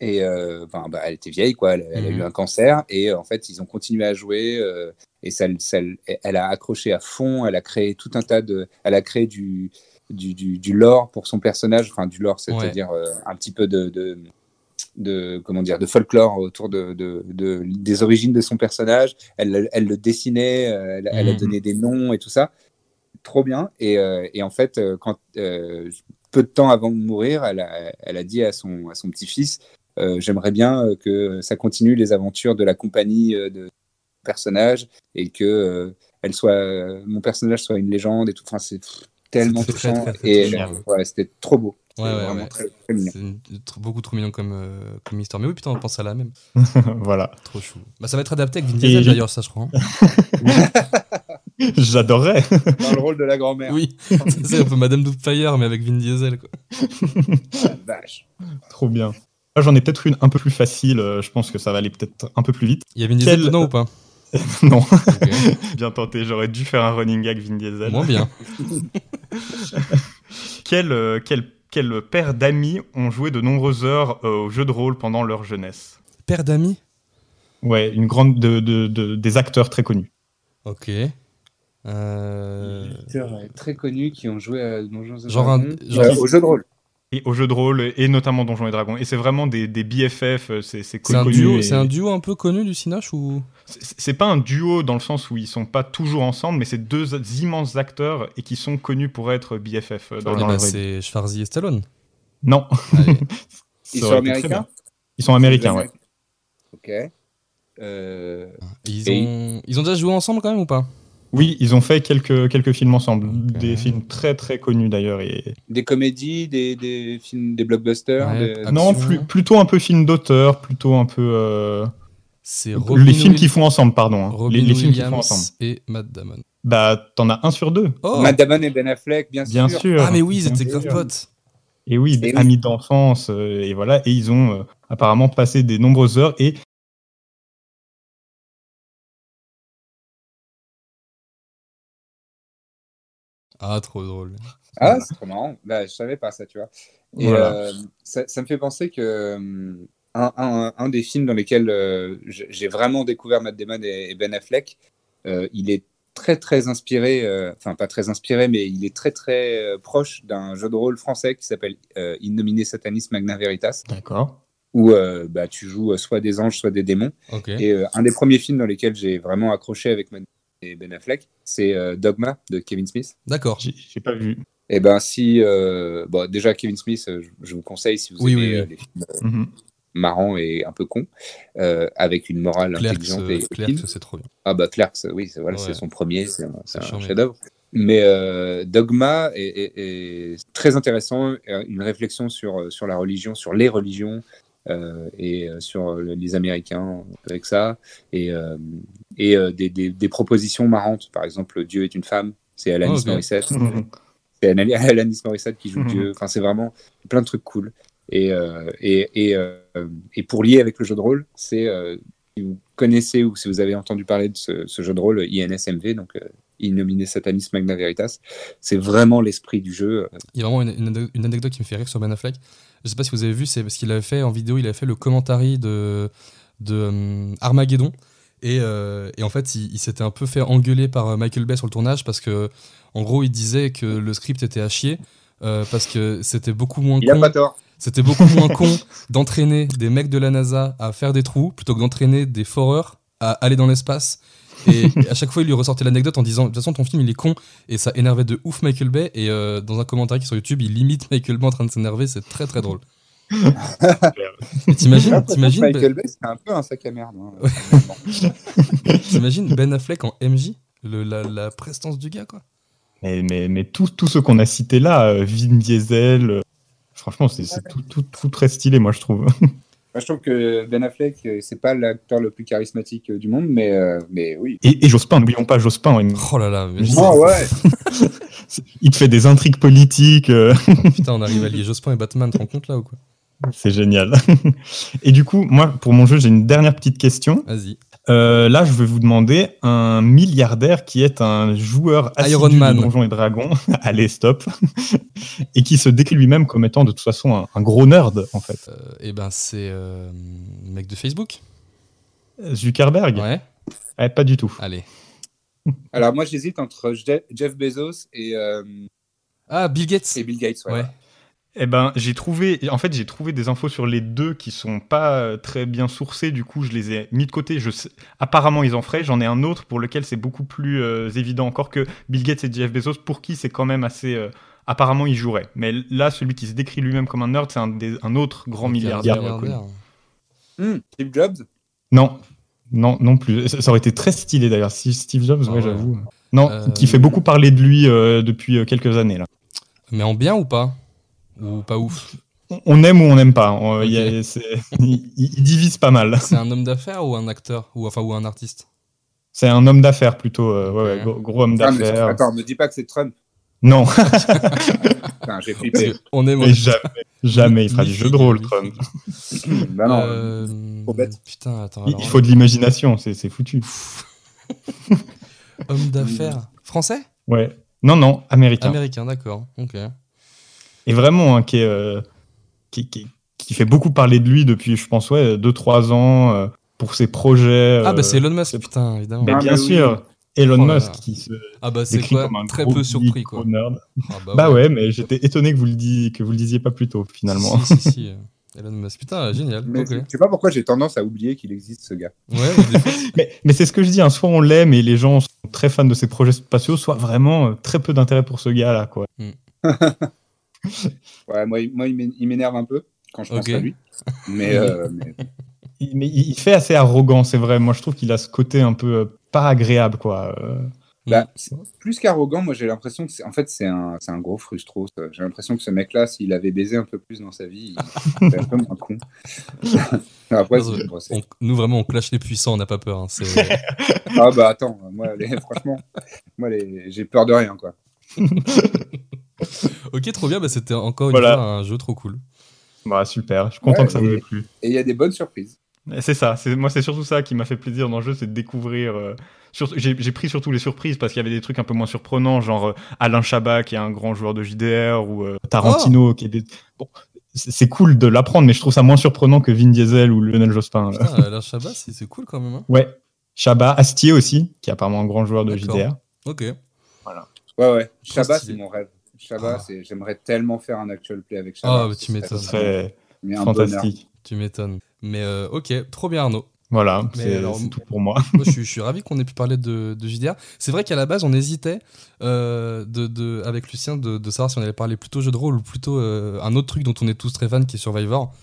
Et euh, enfin, bah, elle était vieille, quoi. Elle, elle a Mhm. eu un cancer. Et en fait, ils ont continué à jouer. euh, et ça, ça- elle a accroché à fond. Elle a créé tout un tas de. Elle a créé du, du, du, du lore pour son personnage. Enfin, du lore, c'est-à-dire euh, un petit peu de, de, de comment dire de folklore autour de, de, de- des origines de son personnage. Elle, elle le dessinait. Elle, elle a Mhm. donné des noms et tout ça. Trop bien. Et, euh, et en fait, euh, quand euh, peu de temps avant de mourir, elle a, elle a dit à son, à son petit-fils euh, J'aimerais bien que ça continue les aventures de la compagnie de personnage et que euh, elle soit, euh, mon personnage soit une légende et tout. Enfin, c'est tellement très, touchant. très, très et ouais. c'était trop beau. Ouais, ouais, très, mignon. Beaucoup trop mignon comme, euh, comme histoire. Mais oui, putain, on pense à la même. [laughs] voilà. Trop chou. Bah, ça va être adapté avec Vin Diesel d'ailleurs, ça, je crois. [laughs] [laughs] [laughs] J'adorerais. Dans le rôle de la grand-mère. Oui, c'est un peu Madame Doubtfire, mais avec Vin Diesel. Quoi. Vache. Trop bien. Là, j'en ai peut-être une un peu plus facile. euh, Je pense que ça va aller peut-être un peu plus vite. Il y a Vin Diesel Quel- dedans ou pas [laughs] non. [laughs] Bien tenté. J'aurais dû faire un running gag Vin Diesel. Moins bien. Quel, euh, quel, quel paire d'amis ont joué de nombreuses heures euh, au jeu de rôle pendant leur jeunesse? Père d'amis? Ouais, une grande de, de- de- des acteurs très connus. Ok. Euh, très connus qui ont joué à Donjons et Genre un- Dragons. genre- Euh, au jeu de rôle. Et au jeu de rôle, et notamment Donjons et Dragons. Et c'est vraiment des, des BFF, euh, c'est c'est C'est un, connu. duo, et- un duo un peu connu du Cinoche ou? C'est pas un duo dans le sens où ils sont pas toujours ensemble, mais c'est deux immenses acteurs et qui sont connus pour être BFF euh, dans, Eh dans bah, la vraie vie. C'est Schwarzy et Stallone. Non. [laughs] Allez. Ils sont américains? Ils sont américains, ouais. Ok. Euh, Ils Et- ont... Ils ont déjà joué ensemble quand même ou pas? Oui, ils ont fait quelques, quelques films ensemble. Des films très très connus d'ailleurs. Et... des comédies, des, des films, des blockbusters. Ouais, des- Action. Non, plus- plutôt un peu film d'auteur, plutôt un peu. euh, C'est Robin les films qu'ils font ensemble, pardon. hein. Robin Les, les films qu'ils font Williams ensemble. et Matt Damon. Bah, t'en as un sur deux. Oh Matt Damon et Ben Affleck, bien, Bien sûr. sûr. Ah mais oui, ils étaient grave potes. Et oui, des Et oui. amis d'enfance, euh, et voilà, et ils ont euh, apparemment passé des nombreuses heures, et Ah, trop drôle. Ah, c'est trop marrant. Bah, je savais pas ça, tu vois. Et Voilà. euh, ça, ça me fait penser que euh, un, un- un des films dans lesquels euh, j'ai vraiment découvert Matt Damon et, et Ben Affleck, euh, il est très très inspiré, enfin pas très inspiré, mais il est très très proche d'un jeu de rôle français qui s'appelle Innominé Satanis Magna Veritas, D'accord. où bah, tu joues soit des anges, soit des démons. Ok. Et un des premiers films dans lesquels j'ai vraiment accroché avec Matt Damon et Ben Affleck, c'est euh, Dogma de Kevin Smith. D'accord. J'ai pas vu. Eh ben si, euh, bon, déjà Kevin Smith, euh, je, je vous conseille si vous Oui, aimez oui, oui. les films euh, Mhm. marrants et un peu cons, euh, avec une morale Clerks, intelligente et Clerks, c'est trop bien. Ah bah Clerks, oui, c'est voilà, Ouais. c'est son premier, c'est un, chef-d'œuvre. Mais euh, Dogma est, est- est très intéressant, une réflexion sur sur la religion, sur les religions. euh, et sur les Américains avec ça et, euh, et euh, des, des, des propositions marrantes par exemple Dieu est une femme c'est Alanis. Morissette Mhm. c'est [laughs] Alanis Morissette qui joue Mhm. Dieu. Enfin, c'est vraiment plein de trucs cool. Et, euh, et, et, euh, et pour lier avec le jeu de rôle, c'est euh, si vous connaissez ou si vous avez entendu parler de ce, ce jeu de rôle INSMV, donc euh, Innominé Satanis Magna Veritas, c'est vraiment l'esprit du jeu. Il y a vraiment une, une ane- une anecdote qui me fait rire sur Ben Affleck. Je sais pas si vous avez vu, c'est parce qu'il avait fait en vidéo, il avait fait le commentary de, de Armageddon. Et, euh, et en fait, il, il s'était un peu fait engueuler par euh, Michael Bay sur le tournage parce que, en gros, il disait que le script était à chier euh, parce que c'était beaucoup moins Il a con. pas tort. C'était beaucoup moins con [laughs] d'entraîner des mecs de la NASA à faire des trous plutôt que d'entraîner des foreurs à aller dans l'espace Et [laughs] à chaque fois, il lui ressortait l'anecdote en disant De toute façon, ton film, il est con. Et ça énervait de ouf Michael Bay. Et euh, dans un commentaire qui est sur YouTube, il limite Michael Bay en train de s'énerver. C'est très très drôle. T'imagines, t'imagines, Michael ben, Bay, c'est un peu un sac à merde. hein. [laughs] t'imagines Ben Affleck en MJ le, la, la prestance du gars, quoi. Mais, mais, mais tous tous ceux qu'on a cités là, euh, Vin Diesel, euh, franchement, c'est c'est tout, tout, tout très stylé, moi, je trouve. [laughs] Moi, je trouve que Ben Affleck, euh, c'est pas l'acteur le plus charismatique du monde, mais, euh, mais oui. Et, et Jospin, n'oublions pas Jospin, il, Oh là là, mais Ah ouais. [laughs] il te fait des intrigues politiques, putain, on arrive à lier Jospin et Batman, te rends compte là ou quoi? C'est génial. [laughs] Et du coup, moi, pour mon jeu, j'ai une dernière petite question. Vas-y. Euh, là, je vais vous demander un milliardaire qui est un joueur assidu Iron de Man. Donjons et Dragons. [laughs] Allez, stop. [laughs] et qui se décrit lui-même comme étant de toute façon un, un gros nerd, en fait. Euh, et ben, c'est euh, le mec de Facebook. Zuckerberg Ouais. Eh, Pas du tout. Allez. Alors, moi, j'hésite entre Je- Jeff Bezos et, euh, Ah, Bill Gates. et Bill Gates. ouais. Ouais. Eh ben, j'ai trouvé, en fait, j'ai trouvé des infos sur les deux qui sont pas euh, très bien sourcées. Du coup, je les ai mis de côté. Je sais- Apparemment, ils en feraient. J'en ai un autre pour lequel c'est beaucoup plus euh, évident encore que Bill Gates et Jeff Bezos, pour qui c'est quand même assez. euh, Apparemment, ils joueraient. Mais là, celui qui se décrit lui-même comme un nerd, c'est un, des- un autre grand milliardaire. un reconnu. Hmm, Steve Jobs? Non, non, non plus. Ça, ça aurait été très stylé d'ailleurs. Si Steve Jobs, Ah ouais, ouais. j'avoue. Non, Euh, qui fait beaucoup parler de lui euh, depuis euh, quelques années là. Mais en bien ou pas? Ou pas ouf On- aime ou on n'aime pas. On- il y a- [laughs] il, il divise pas mal. C'est un homme d'affaires ou un acteur ou enfin ou un artiste? C'est un homme d'affaires plutôt. euh, ouais, ouais, Ok. gros, gros homme Ah, d'affaires. Attends, me dis pas que c'est Trump. Non, [laughs] Putain, j'ai flippé. On aime. mais jamais, jamais il fera du jeu de rôle, Trump. [laughs] bah non. Euh, trop bête. Putain, attends. Il, alors il là- faut de l'imagination, c'est c'est foutu. Homme d'affaires français? Ouais. Non, non, américain. Américain, d'accord. Ok. Et vraiment, hein, qui, est, euh, qui, qui- qui fait beaucoup parler de lui depuis, je pense, ouais, 2-3 ans euh, pour ses projets. Ah euh, bah c'est Elon Musk, putain, évidemment. mais Ah, bien mais oui. sûr, Elon Oh là Musk là. qui se Ah bah c'est décrit quoi comme un Très gros peu geek, surpris quoi. gros nerd. Ah, Bah [laughs] ouais, mais j'étais étonné que vous le disiez, que vous le disiez pas plus tôt finalement. Si, si, si, euh, Elon Musk. Putain, génial. Mais ok. je sais pas pourquoi j'ai tendance à oublier qu'il existe ce gars. Ouais, [laughs] mais mais c'est ce que je dis, hein, soit on l'aime et les gens sont très fans de ses projets spatiaux, soit vraiment euh, très peu d'intérêt pour ce gars-là, quoi. [laughs] [laughs] Ouais, moi, il- moi il m'é- il m'énerve un peu quand je pense Ok. à lui. Mais, euh, [laughs] mais- Il, mais il il fait assez arrogant, c'est vrai. Moi, je trouve qu'il a ce côté un peu euh, pas agréable, quoi. Euh, bah, c'est- plus qu'arrogant, moi j'ai l'impression que c'est en fait c'est un, c'est un gros frustro. J'ai l'impression que ce mec-là, s'il avait baisé un peu plus dans sa vie, il serait un peu moins con. [laughs] Après, Non, c'est- bon, c'est- on- nous vraiment on clash les puissants, on n'a pas peur. hein, ah bah attends, moi les- franchement, moi les- j'ai peur de rien quoi. [laughs] ok, trop bien. Bah, C'était encore une Voilà. fois un jeu trop cool. Bah, super. Je suis content Ouais, que ça vous ait plu. Et il y a des bonnes surprises. C'est ça. C'est moi, c'est surtout ça qui m'a fait plaisir dans le jeu, c'est de découvrir. euh, J'ai j'ai pris surtout les surprises parce qu'il y avait des trucs un peu moins surprenants, genre euh, Alain Chabat qui est un grand joueur de JDR ou euh, Tarantino qui est des. Bon, c'est c'est cool de l'apprendre, mais je trouve ça moins surprenant que Vin Diesel ou Lionel Jospin. Putain, Alain Chabat, c'est c'est cool quand même. hein. Ouais. Chabat, Astier aussi, qui est apparemment un grand joueur de D'accord. JDR. Ok. Ouais ouais. Shabbat stylé. c'est mon rêve. Shabbat, Ah. j'aimerais tellement faire un actual play avec Shabbat. Ah, bah, tu m'étonnes. Ce serait fantastique. Tu m'étonnes. Mais euh, ok, trop bien Arnaud. Voilà, Mais c'est tout pour moi. Moi, je suis, je suis ravi qu'on ait pu parler de, de JDR. C'est vrai qu'à la base, on hésitait euh, de, de- avec Lucien de, de savoir si on allait parler plutôt jeu de rôle ou plutôt euh, un autre truc dont on est tous très fans qui est Survivor.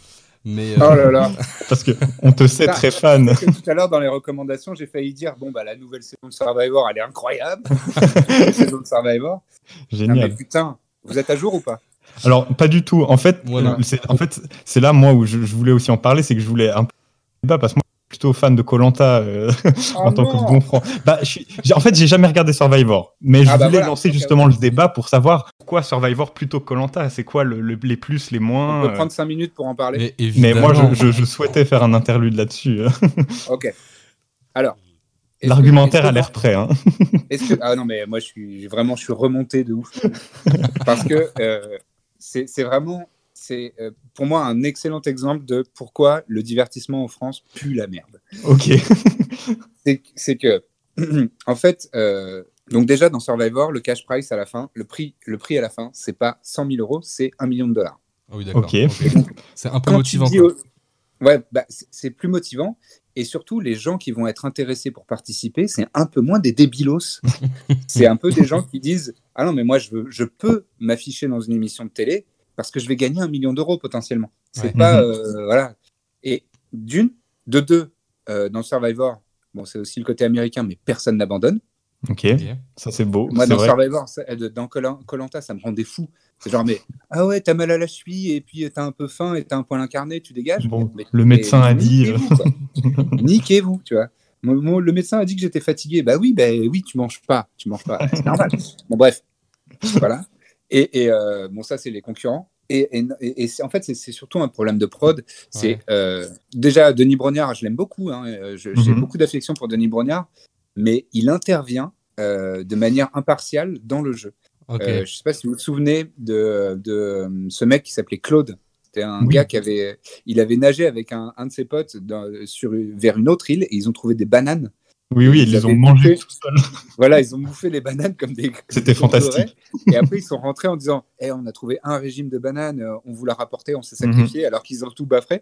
Mais Oh euh, là là. [laughs] Parce que on te sait Putain, très fan. Parce que tout à l'heure, dans les recommandations, j'ai failli dire bon, bah, la nouvelle saison de Survivor, elle est incroyable. [laughs] la saison de Survivor. Non, mais Génial. putain, vous êtes à jour ou pas? Alors, pas du tout. En fait, c'est en fait, là, moi, où je, je voulais aussi en parler, c'est que je voulais un peu parce que moi, plutôt fan de Colanta [laughs] en Oh tant non. que bon franc. Bah, je suis- en fait, j'ai jamais regardé Survivor, mais je Ah bah voulais voilà. lancer justement le débat pour savoir pourquoi Survivor plutôt que Colanta. C'est quoi le- le- les plus, les On moins peut euh, prendre 5 minutes pour en parler mais moi, je, je- je souhaitais faire un interlude là-dessus. [laughs] Ok. Alors. L'argumentaire a l'air prêt. Hein. [laughs] Est-ce que ah non mais moi je suis vraiment je suis remonté de ouf parce que euh, c'est vraiment c'est euh, pour moi un excellent exemple de pourquoi le divertissement en France pue la merde. Ok. [laughs] C'est que [clears throat] en fait euh, donc déjà dans Survivor le cash price à la fin le prix le prix à la fin c'est pas 100 000 euros c'est un million de dollars. Ah oui, d'accord. Ok. ok. C'est un peu Quand motivant. au- Ouais, bah, c'est- c'est plus motivant. et surtout, les gens qui vont être intéressés pour participer, c'est un peu moins des débilos. [laughs] c'est un peu des gens qui disent Ah non, mais moi, je, veux, je peux m'afficher dans une émission de télé parce que je vais gagner un million d'euros potentiellement. C'est Ouais. pas. Mhm. euh, voilà. Et d'une, de deux, euh, dans Survivor, bon, c'est aussi le côté américain, mais personne n'abandonne. Ok, ça c'est beau. Moi, dans vrai. Survivor, ça- euh, dans Colanta, ça me rendait fou. C'est genre, mais ah ouais, t'as mal à la cheville et puis t'as un peu faim et t'as un poil incarné, tu dégages. Bon, Mais- le mais médecin a dit, niquez-vous, tu vois. Moi, moi, le médecin a dit que j'étais fatigué. Bah oui, bah oui, tu manges pas, tu manges pas. C'est normal. Bon, bref, voilà. Et, et, euh, bon, ça, c'est les concurrents. Et, en fait, c'est- surtout un problème de prod. C'est Ouais. euh, déjà Denis Brognard, je l'aime beaucoup. hein, euh, J'ai Mhm. beaucoup d'affection pour Denis Brognard, mais il intervient euh, de manière impartiale dans le jeu. Je sais pas si vous vous souvenez de, de ce mec qui s'appelait Claude. C'était un Oui. gars qui avait, il avait nagé avec un, un de ses potes dans- sur, vers une autre île et ils ont trouvé des bananes. Oui, oui, ils Ils les ont mangés bouffé. tout seuls. [laughs] Voilà, ils ont bouffé les bananes comme des. C'était fantastique. Et après, ils sont rentrés en disant Eh, on a trouvé un régime de bananes, euh, on vous l'a rapporté, on s'est Mhm. sacrifié, alors qu'ils ont tout baffré.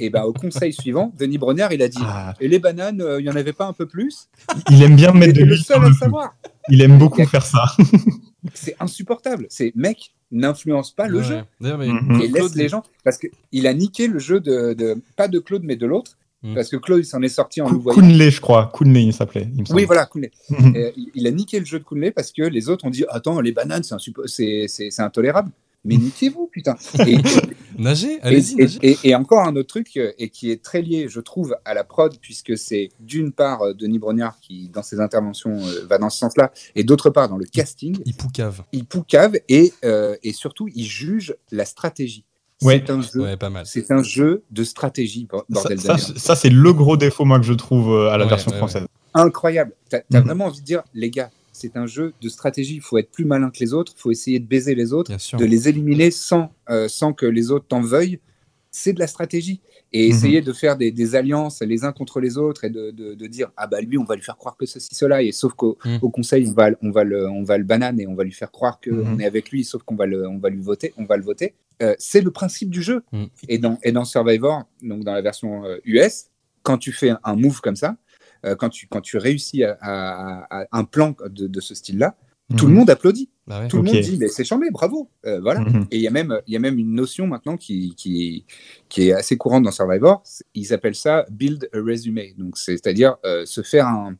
Et ben, au conseil suivant, Denis Brognard, il a dit Ah, Et les bananes, euh, il y en avait pas un peu plus? Il aime bien mettre de l'huile sur seul à le le feu. savoir. Il aime beaucoup faire ça. [laughs] C'est insupportable. C'est mec, n'influence pas le Ouais, jeu. ouais. Mais Mhm. et Claude, laisse les gens parce que il a niqué le jeu de, de- pas de Claude mais de l'autre Mm. parce que Claude il s'en est sorti en le Kun- voyant. Kunle, je crois. Kunle, il s'appelait. Oui voilà Kunle. [laughs] Mhm. Euh, il, a niqué le jeu de Kunle parce que les autres ont dit attends les bananes c'est intolérable. Mais niquez-vous putain. Et, [laughs] Nagez, et, allez-y, et- et- et encore un autre truc euh, et qui est très lié je trouve à la prod puisque c'est d'une part euh, Denis Brognard qui dans ses interventions euh, va dans ce sens-là et d'autre part dans le casting Il poucave. il poucave et euh, et surtout il juge la stratégie. Ouais. C'est un jeu Ouais, pas mal. C'est un jeu de stratégie, Ça, bordel ça, ça, c'est le gros défaut, moi, que je trouve euh, à la Ouais, version ouais, française. Incroyable. T'as as Mhm. vraiment envie de dire, les gars, c'est un jeu de stratégie. Il faut être plus malin que les autres. Il faut essayer de baiser les autres, de les éliminer sans, euh, sans que les autres t'en veuillent. C'est de la stratégie. Et Mhm. essayer de faire des, des alliances les uns contre les autres et de, de- de dire, ah bah lui, on va lui faire croire que ceci, cela. Et sauf qu'au Mhm. au conseil, on va, on, va le, on va le banane et on va lui faire croire qu'on Mhm. est avec lui, sauf qu'on va le, on va lui voter. On va le voter. Euh, c'est le principe du jeu. Et, dans, et dans Survivor, donc dans la version euh, US, quand tu fais un move comme ça, euh, quand, tu, quand tu réussis à, à- à un plan de, de ce style-là, tout le Mhm. monde applaudit. Bah ouais. Tout le monde dit, mais c'est chambé, bravo. Euh, voilà. Mhm. Et il y, a même, il y a même une notion maintenant qui, qui, qui est assez courante dans Survivor. Ils appellent ça build a resume. Donc, c'est- c'est-à-dire euh, se faire, un,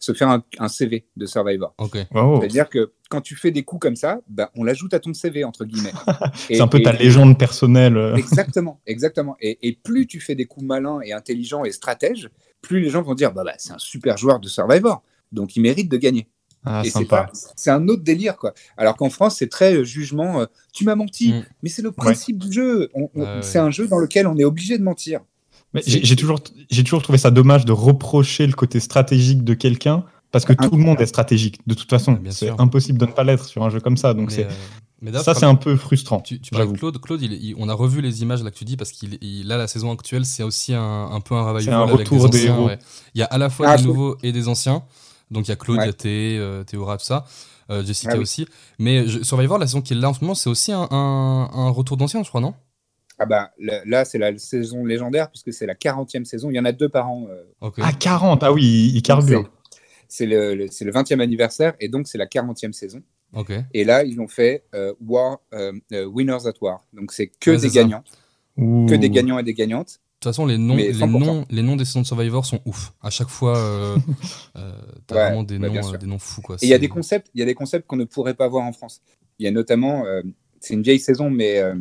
se faire un, un CV de Survivor. Ok. Wow. C'est-à-dire que quand tu fais des coups comme ça, bah, on l'ajoute à ton CV, entre guillemets. [laughs] C'est un peu ta légende personnelle. euh. Exactement, exactement. Et, et plus tu fais des coups malins et intelligents et stratèges, plus les gens vont dire bah, bah, c'est un super joueur de Survivor, donc il mérite de gagner. Ah, et c'est sympa. pas- c'est un autre délire quoi. Alors qu'en France c'est très euh, jugement. euh, tu m'as menti, Mm. mais c'est le principe du jeu. On- on- Ouais, ouais. C'est un jeu dans lequel on est obligé de mentir. J'ai j'ai toujours, j'ai toujours trouvé ça dommage de reprocher le côté stratégique de quelqu'un parce que Ah, tout le monde est stratégique. De toute façon, c'est sûr. impossible de ne pas l'être sur un jeu comme ça. Donc Mais, c'est euh, ça, c'est un peu frustrant. Tu, tu parles j'avoue. de Claude. Claude, il, il- on a revu les images là que tu dis parce qu'il il, là la saison actuelle c'est aussi un, un peu un revival C'est un avec retour des anciens, héros. ouais. Il y a à la fois Ah, des nouveaux et des anciens. Donc il y a Claude, il y a Thé, euh, Théora, tout ça. Euh, Jessica Ah oui. aussi. Mais je- Survivor, la saison qui est là en ce moment, c'est aussi un, un, un retour d'anciens, je crois, non? Ah bah là, là, c'est la saison légendaire puisque c'est la 40e saison. Il y en a deux par an. euh, Ok. Ah, 40 Ah oui, il, carbure. c'est le, le- c'est le 20e anniversaire et donc c'est la 40e saison. Ok. Et là, ils ont fait euh, War, euh, Winners at War. Donc, c'est que Ouais, des ça. gagnants, Ouh. que des gagnants et des gagnantes. De toute façon, les noms, les 100%. noms, les noms des saisons de Survivor sont ouf. À chaque fois, euh, [laughs] euh, t'as Ouais, vraiment des bah, noms, euh, des noms fous quoi. Et il y a des concepts, il y a des concepts qu'on ne pourrait pas voir en France. Il y a notamment, euh, c'est une vieille saison, mais euh,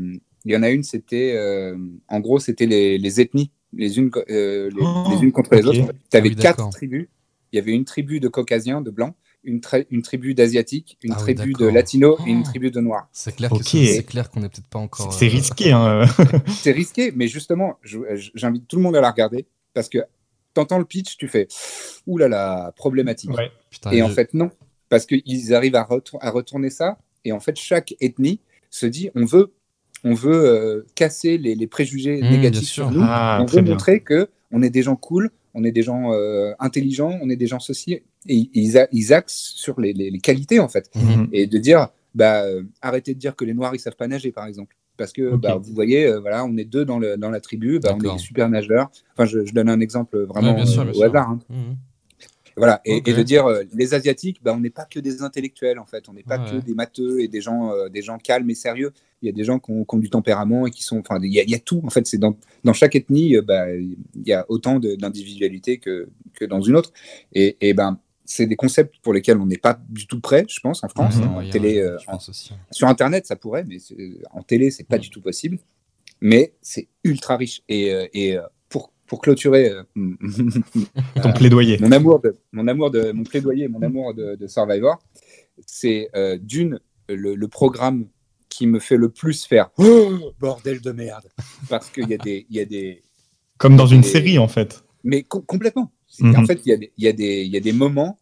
il y en a une, c'était, euh, en gros, c'était les, les ethnies, les unes, euh, les, Oh, les unes contre les autres. Tu avais Ah oui, quatre tribus. Il y avait une tribu de caucasiens, de blancs, une, tra- une tribu d'asiatiques, une Ah oui, tribu de latinos et une Oh. tribu de noirs. C'est clair que Ok. c'est c'est clair qu'on est peut-être pas encore. C'est euh, risqué. Hein. [laughs] c'est risqué, mais justement, j'invite tout le monde à la regarder parce que t'entends le pitch, tu fais ouh là là, problématique. Ouais. putain, Et en fait, non, parce qu'ils arrivent à, retour- à retourner ça. Et en fait, chaque ethnie se dit on veut, on veut euh, casser les, les préjugés Mmh, négatifs sur nous. Ah, on veut bien. montrer que on est des gens cool, on est des gens euh, intelligents, on est des gens ceci. Et ils, a- ils axent sur les, les- les qualités en fait. Mhm. Et de dire bah, euh, arrêtez de dire que les noirs ils savent pas nager par exemple. Parce que bah, vous voyez, euh, voilà, on est deux dans, le, dans la tribu, bah, on est super nageurs. Enfin, je, je donne un exemple vraiment Ouais, bien sûr, euh, bien au sûr. hasard. hein. Mhm. Voilà, et, de dire euh, les Asiatiques, bah, on n'est pas que des intellectuels en fait, on n'est pas Ouais. que des matheux et des gens, euh, des gens calmes et sérieux. Il y a des gens qui ont, qui ont du tempérament et qui sont, enfin, il y, a- il y a tout en fait. C'est dans, dans chaque ethnie, euh, bah, il y a autant d'individualité que, que dans une autre. Et, et ben, c'est des concepts pour lesquels on n'est pas du tout prêt, je pense, en France, Mhm. en Ouais, télé, ouais, euh, en- aussi. sur Internet, ça pourrait, mais en télé, c'est pas du tout possible. Mais c'est ultra riche. Et, euh, et pour, pour clôturer euh, [laughs] Ton euh, plaidoyer. mon amour de mon amour de mon plaidoyer, mon amour de, de Survivor, c'est euh, d'une le, le programme qui me fait le plus faire Oh, bordel de merde parce qu'il y a des il y a des Comme dans une série, en fait. mais com- complètement. C'est- Mhm. En fait, il y, a des- il y, a des- il y a des moments.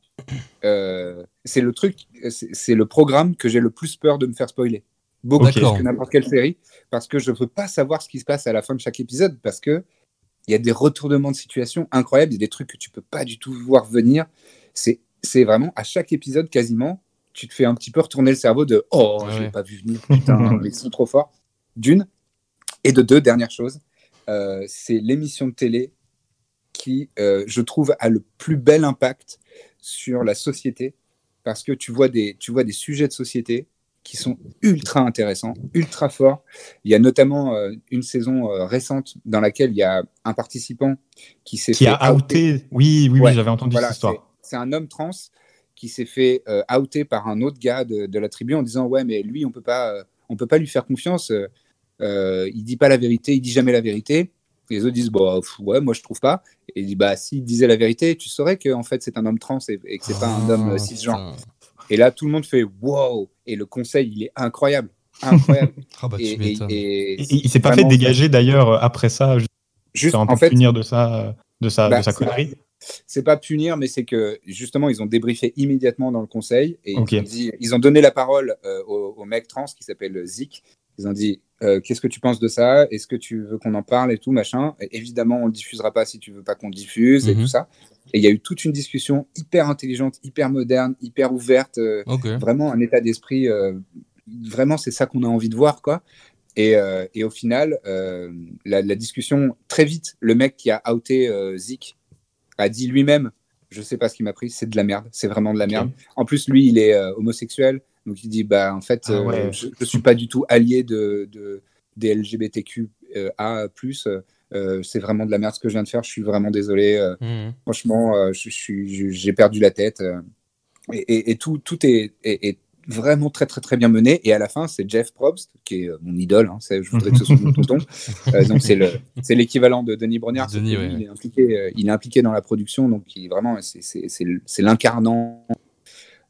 euh, c'est le truc, c'est le programme que j'ai le plus peur de me faire spoiler. Beaucoup plus que n'importe quelle série, parce que je ne veux pas savoir ce qui se passe à la fin de chaque épisode, parce que il y a des retournements de situation incroyables, il y a des trucs que tu peux pas du tout voir venir. C'est c'est vraiment à chaque épisode quasiment, tu te fais un petit peu retourner le cerveau de oh, Ouais, je l'ai ouais. pas vu venir, putain, [laughs] ils sont trop forts. D'une et de deux, dernière chose, euh, c'est l'émission de télé qui, euh, je trouve, a le plus bel impact sur la société parce que tu vois des, tu vois des sujets de société qui sont ultra intéressants, ultra forts. Il y a notamment euh, une saison euh, récente dans laquelle il y a un participant qui s'est Qui fait a outé. Oui, oui, oui, Ouais, j'avais entendu voilà, cette histoire. c'est- C'est un homme trans qui s'est fait euh, outer par un autre gars de, de la tribu en disant ouais mais lui on peut pas euh, on peut pas lui faire confiance euh, euh, il dit pas la vérité il dit jamais la vérité. Et les autres disent bah pff, ouais moi je trouve pas. Et il dit bah s'il disait la vérité tu saurais que en fait c'est un homme trans et, et que c'est pas un homme euh, Ah, cisgenre. et là tout le monde fait wow. Et le conseil il est incroyable. Incroyable. [laughs] Bah, et, et- Et- Il, s'est pas fait dégager d'ailleurs après ça, juste peu en fait punir de ça, de sa, Bah, de sa c'est- connerie. C'est pas punir, mais c'est que justement, ils ont débriefé immédiatement dans le conseil et ils, ont dit- ils ont donné la parole euh, au, au mec trans qui s'appelle Zik. Ils ont dit euh, Qu'est-ce que tu penses de ça? Est-ce que tu veux qu'on en parle et tout, machin? Et Évidemment, on le diffusera pas si tu veux pas qu'on le diffuse et Mhm. tout ça. Et il y a eu toute une discussion hyper intelligente, hyper moderne, hyper ouverte. euh, vraiment un état d'esprit. vraiment, c'est ça qu'on a envie de voir, quoi. Et, et au final, la, la discussion, très vite, le mec qui a outé Zik a dit lui-même Je sais pas ce qui m'a pris, c'est de la merde, c'est vraiment de la merde. En plus, lui, il est euh, homosexuel, donc il dit Bah, en fait, Ah euh, je, je suis pas du tout allié de, de, des LGBTQA. Euh, c'est vraiment de la merde ce que je viens de faire, je suis vraiment désolé. euh, Mhm. Franchement, euh, je, je j'ai perdu la tête. euh, et, et- et tout, tout est, est- est vraiment très, très, très bien mené. Et à la fin, c'est Jeff Probst, qui est euh, mon idole. hein, c'est- je voudrais que ce soit mon tonton. [laughs] Euh, donc, c'est, le, c'est l'équivalent de Denis Brognard. Denis, ouais. il, est impliqué, euh, il est impliqué dans la production. Donc, il, vraiment, c'est, l'incarnant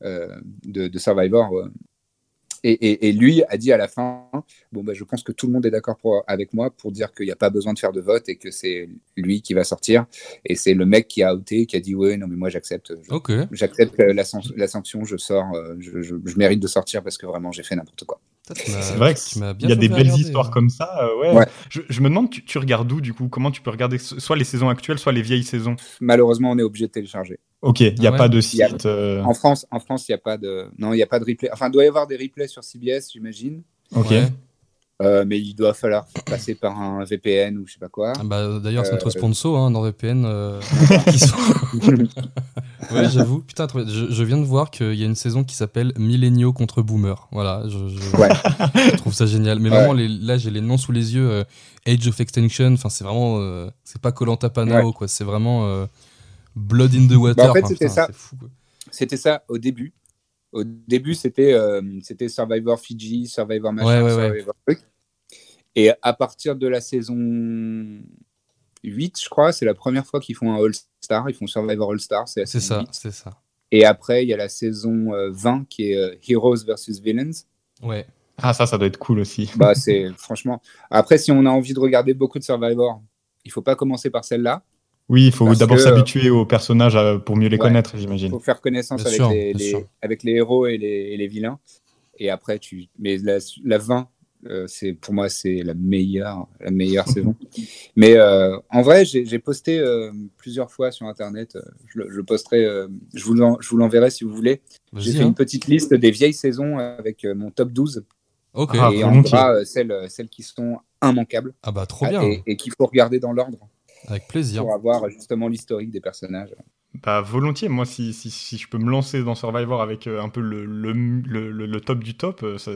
euh, de, de Survivor. Et, et- et lui a dit à la fin, bon bah, je pense que tout le monde est d'accord avec moi pour dire qu'il n'y a pas besoin de faire de vote et que c'est lui qui va sortir. Et c'est le mec qui a outé, qui a dit ouais non mais moi j'accepte, j'accepte la, san- la sanction, je sors, euh, je, je- je mérite de sortir parce que vraiment j'ai fait n'importe quoi. C'est vrai qu'il y a des belles regarder, histoires hein. comme ça. euh, ouais. Ouais. Je, je me demande, tu, tu regardes où du coup? Comment tu peux regarder so- soit les saisons actuelles, soit les vieilles saisons? Malheureusement on est obligé de télécharger. Ok, il n'y a Ah ouais. pas de y a- site. euh, En France, en France il n'y a pas de, non il n'y a pas de replay. Enfin il doit y avoir des replays sur CBS j'imagine, Ok. Euh, mais il doit falloir passer par un VPN ou je sais pas quoi. Ah bah, D'ailleurs, c'est notre Euh, sponsor, hein, NordVPN. [laughs] euh, sont- [laughs] ouais, j'avoue. Putain, je, je viens de voir qu'il y a une saison qui s'appelle Millenniaux contre Boomer. Voilà, je, je- Ouais. je trouve ça génial. Mais Ouais. vraiment, les- là, j'ai les noms sous les yeux. euh, Age of Extinction, enfin, c'est vraiment. c'est pas Colanta Panao, quoi. C'est vraiment Blood in the Water. Bah, en fait, Enfin, c'était ça. C'était au début. Au début, c'était Survivor Fiji, Survivor machin, Ouais, ouais, ouais. Survivor truc. Et à partir de la saison 8, je crois, c'est la première fois qu'ils font un All-Star. Ils font Survivor All-Star. C'est ça, 8. c'est ça. Et après, il y a la saison euh, 20 qui est euh, Heroes versus Villains. Ouais. Ah, ça, ça doit être cool aussi. Bah, c'est [laughs] franchement. Après, si on a envie de regarder beaucoup de Survivor, il faut pas commencer par celle-là. Oui, il faut d'abord que- s'habituer aux personnages euh, pour mieux les Ouais. connaître, Il j'imagine. faut faire connaissance avec, sûr, les, bien les- sûr. avec les héros et les, et les vilains. Et après, tu. Mais la, la 20, euh, c'est pour moi, c'est la meilleure, la meilleure [laughs] saison. Mais euh, en vrai, j'ai posté euh, plusieurs fois sur Internet. je, posterai. euh, je vous l'en- je vous l'enverrai si vous voulez. J'ai fait hein. une petite liste des vieilles saisons avec euh, mon top 12. Ok. Ah, et en volontiers. gras, euh, celles, celles qui sont immanquables Ah bah trop Ah, bien. et, et qu'il faut regarder dans l'ordre Avec plaisir. pour avoir justement l'historique des personnages. Bah volontiers, moi si, si, si je peux me lancer dans Survivor avec euh, un peu le, le, le, le- le top du top, euh, ça,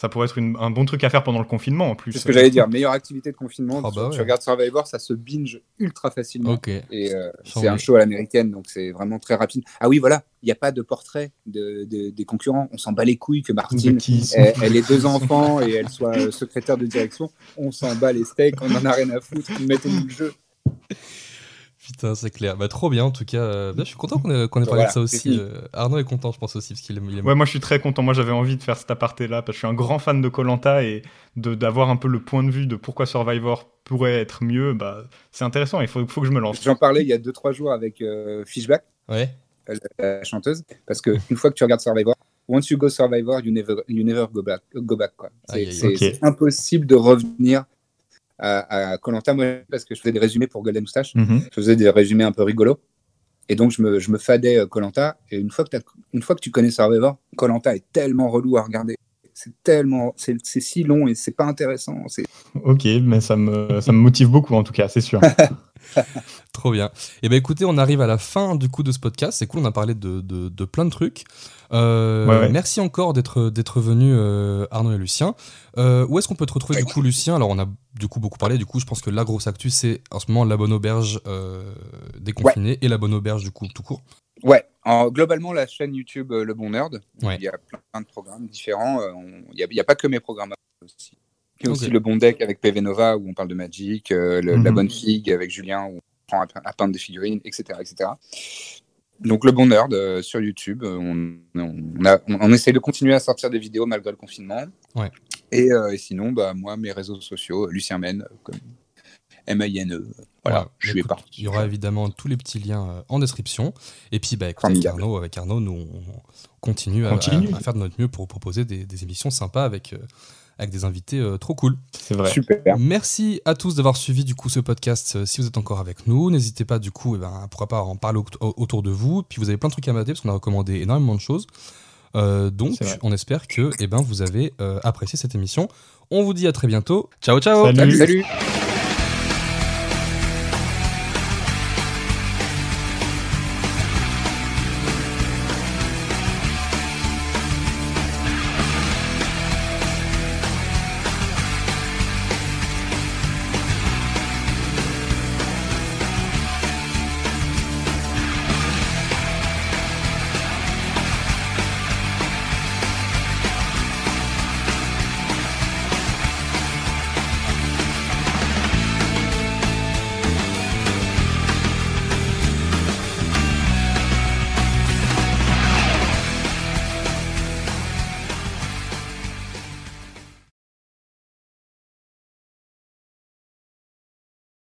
ça pourrait être une- un bon truc à faire pendant le confinement en plus. C'est ce que j'allais dire, meilleure activité de confinement. Ah tu, bah tu ouais. regardes Survivor, ça se binge ultra facilement. Ok. Et euh, c'est un show à l'américaine, donc c'est vraiment très rapide. Ah oui, voilà, il n'y a pas de portrait de, de- des concurrents. On s'en bat les couilles que Martine, elle, elle ait deux enfants et elle soit euh, secrétaire de direction. On s'en bat les steaks, on en a rien à foutre. Mettez-nous le jeu. Putain, c'est clair. Bah trop bien en tout cas. euh, bah, je suis content qu'on ait, parlé Voilà, de ça aussi. euh, Arnaud est content, je pense aussi, parce qu'il aime- Ouais, moi je suis très content. Moi j'avais envie de faire cet aparté-là parce que je suis un grand fan de Colanta et de d'avoir un peu le point de vue de pourquoi Survivor pourrait être mieux. Bah c'est intéressant. Il faut, faut que je me lance. J'en parlais il y a deux trois jours avec euh, Fishback, Ouais. la chanteuse, parce que une fois que tu regardes Survivor, once you go Survivor, you never, you never go back. Go back c'est impossible de revenir à Colanta, moi, parce que je faisais des résumés pour Golden Moustache. Mhm. je faisais des résumés un peu rigolos. Et donc, je me, je me fadais Colanta. Et une fois, que une fois que tu connais Survivor, Colanta est tellement relou à regarder. C'est tellement. C'est si long et c'est pas intéressant. Ok, mais ça me, ça me motive beaucoup en tout cas, c'est sûr. [laughs] [laughs] Trop bien. Et ben écoutez, on arrive à la fin du coup de ce podcast. C'est cool, on a parlé de, de, de plein de trucs. Euh, Ouais, ouais. Merci encore d'être d'être venu euh, Arnaud et Lucien. Euh, où est-ce qu'on peut te retrouver du coup Lucien? Alors on a du coup beaucoup parlé. Du coup, je pense que la grosse actu c'est en ce moment la bonne auberge euh, déconfinée et la bonne auberge du coup tout court. Ouais, en- globalement, la chaîne YouTube euh, Le Bon Nerd, Ouais. il y a plein de programmes différents. euh, Il n'y a pas que mes programmes aussi. Il y a aussi. Le Bon Deck avec PV Nova où on parle de Magic, euh, le- La Mhm. Bonne Figue avec Julien où on prend à, peindre des figurines, etc. etc. Donc Le Bon Nerd euh, sur YouTube, euh, on, on, a- on- on essaie de continuer à sortir des vidéos malgré le confinement. Ouais. Et, euh, et sinon, bah, moi, mes réseaux sociaux, Lucien Men, comme M-A-I-N-E. Voilà, Ouais. je suis Écoute, parti. Il y aura évidemment tous les petits liens en description. Et puis, bah, écoute, avec. Arnaud, avec Arnaud, nous on continue, à- Continue. À, à faire de notre mieux pour proposer des, des émissions sympas avec, euh, avec des invités euh, trop cool. C'est vrai. Super. Merci à tous d'avoir suivi du coup ce podcast. euh, Si vous êtes encore avec nous, n'hésitez pas du coup, eh ben, pourquoi pas en parler au- au- autour de vous. Puis vous avez plein de trucs à mater parce qu'on a recommandé énormément de choses. Euh, donc, on espère que eh ben, vous avez euh, apprécié cette émission. On vous dit à très bientôt. Ciao, ciao. Salut. Salut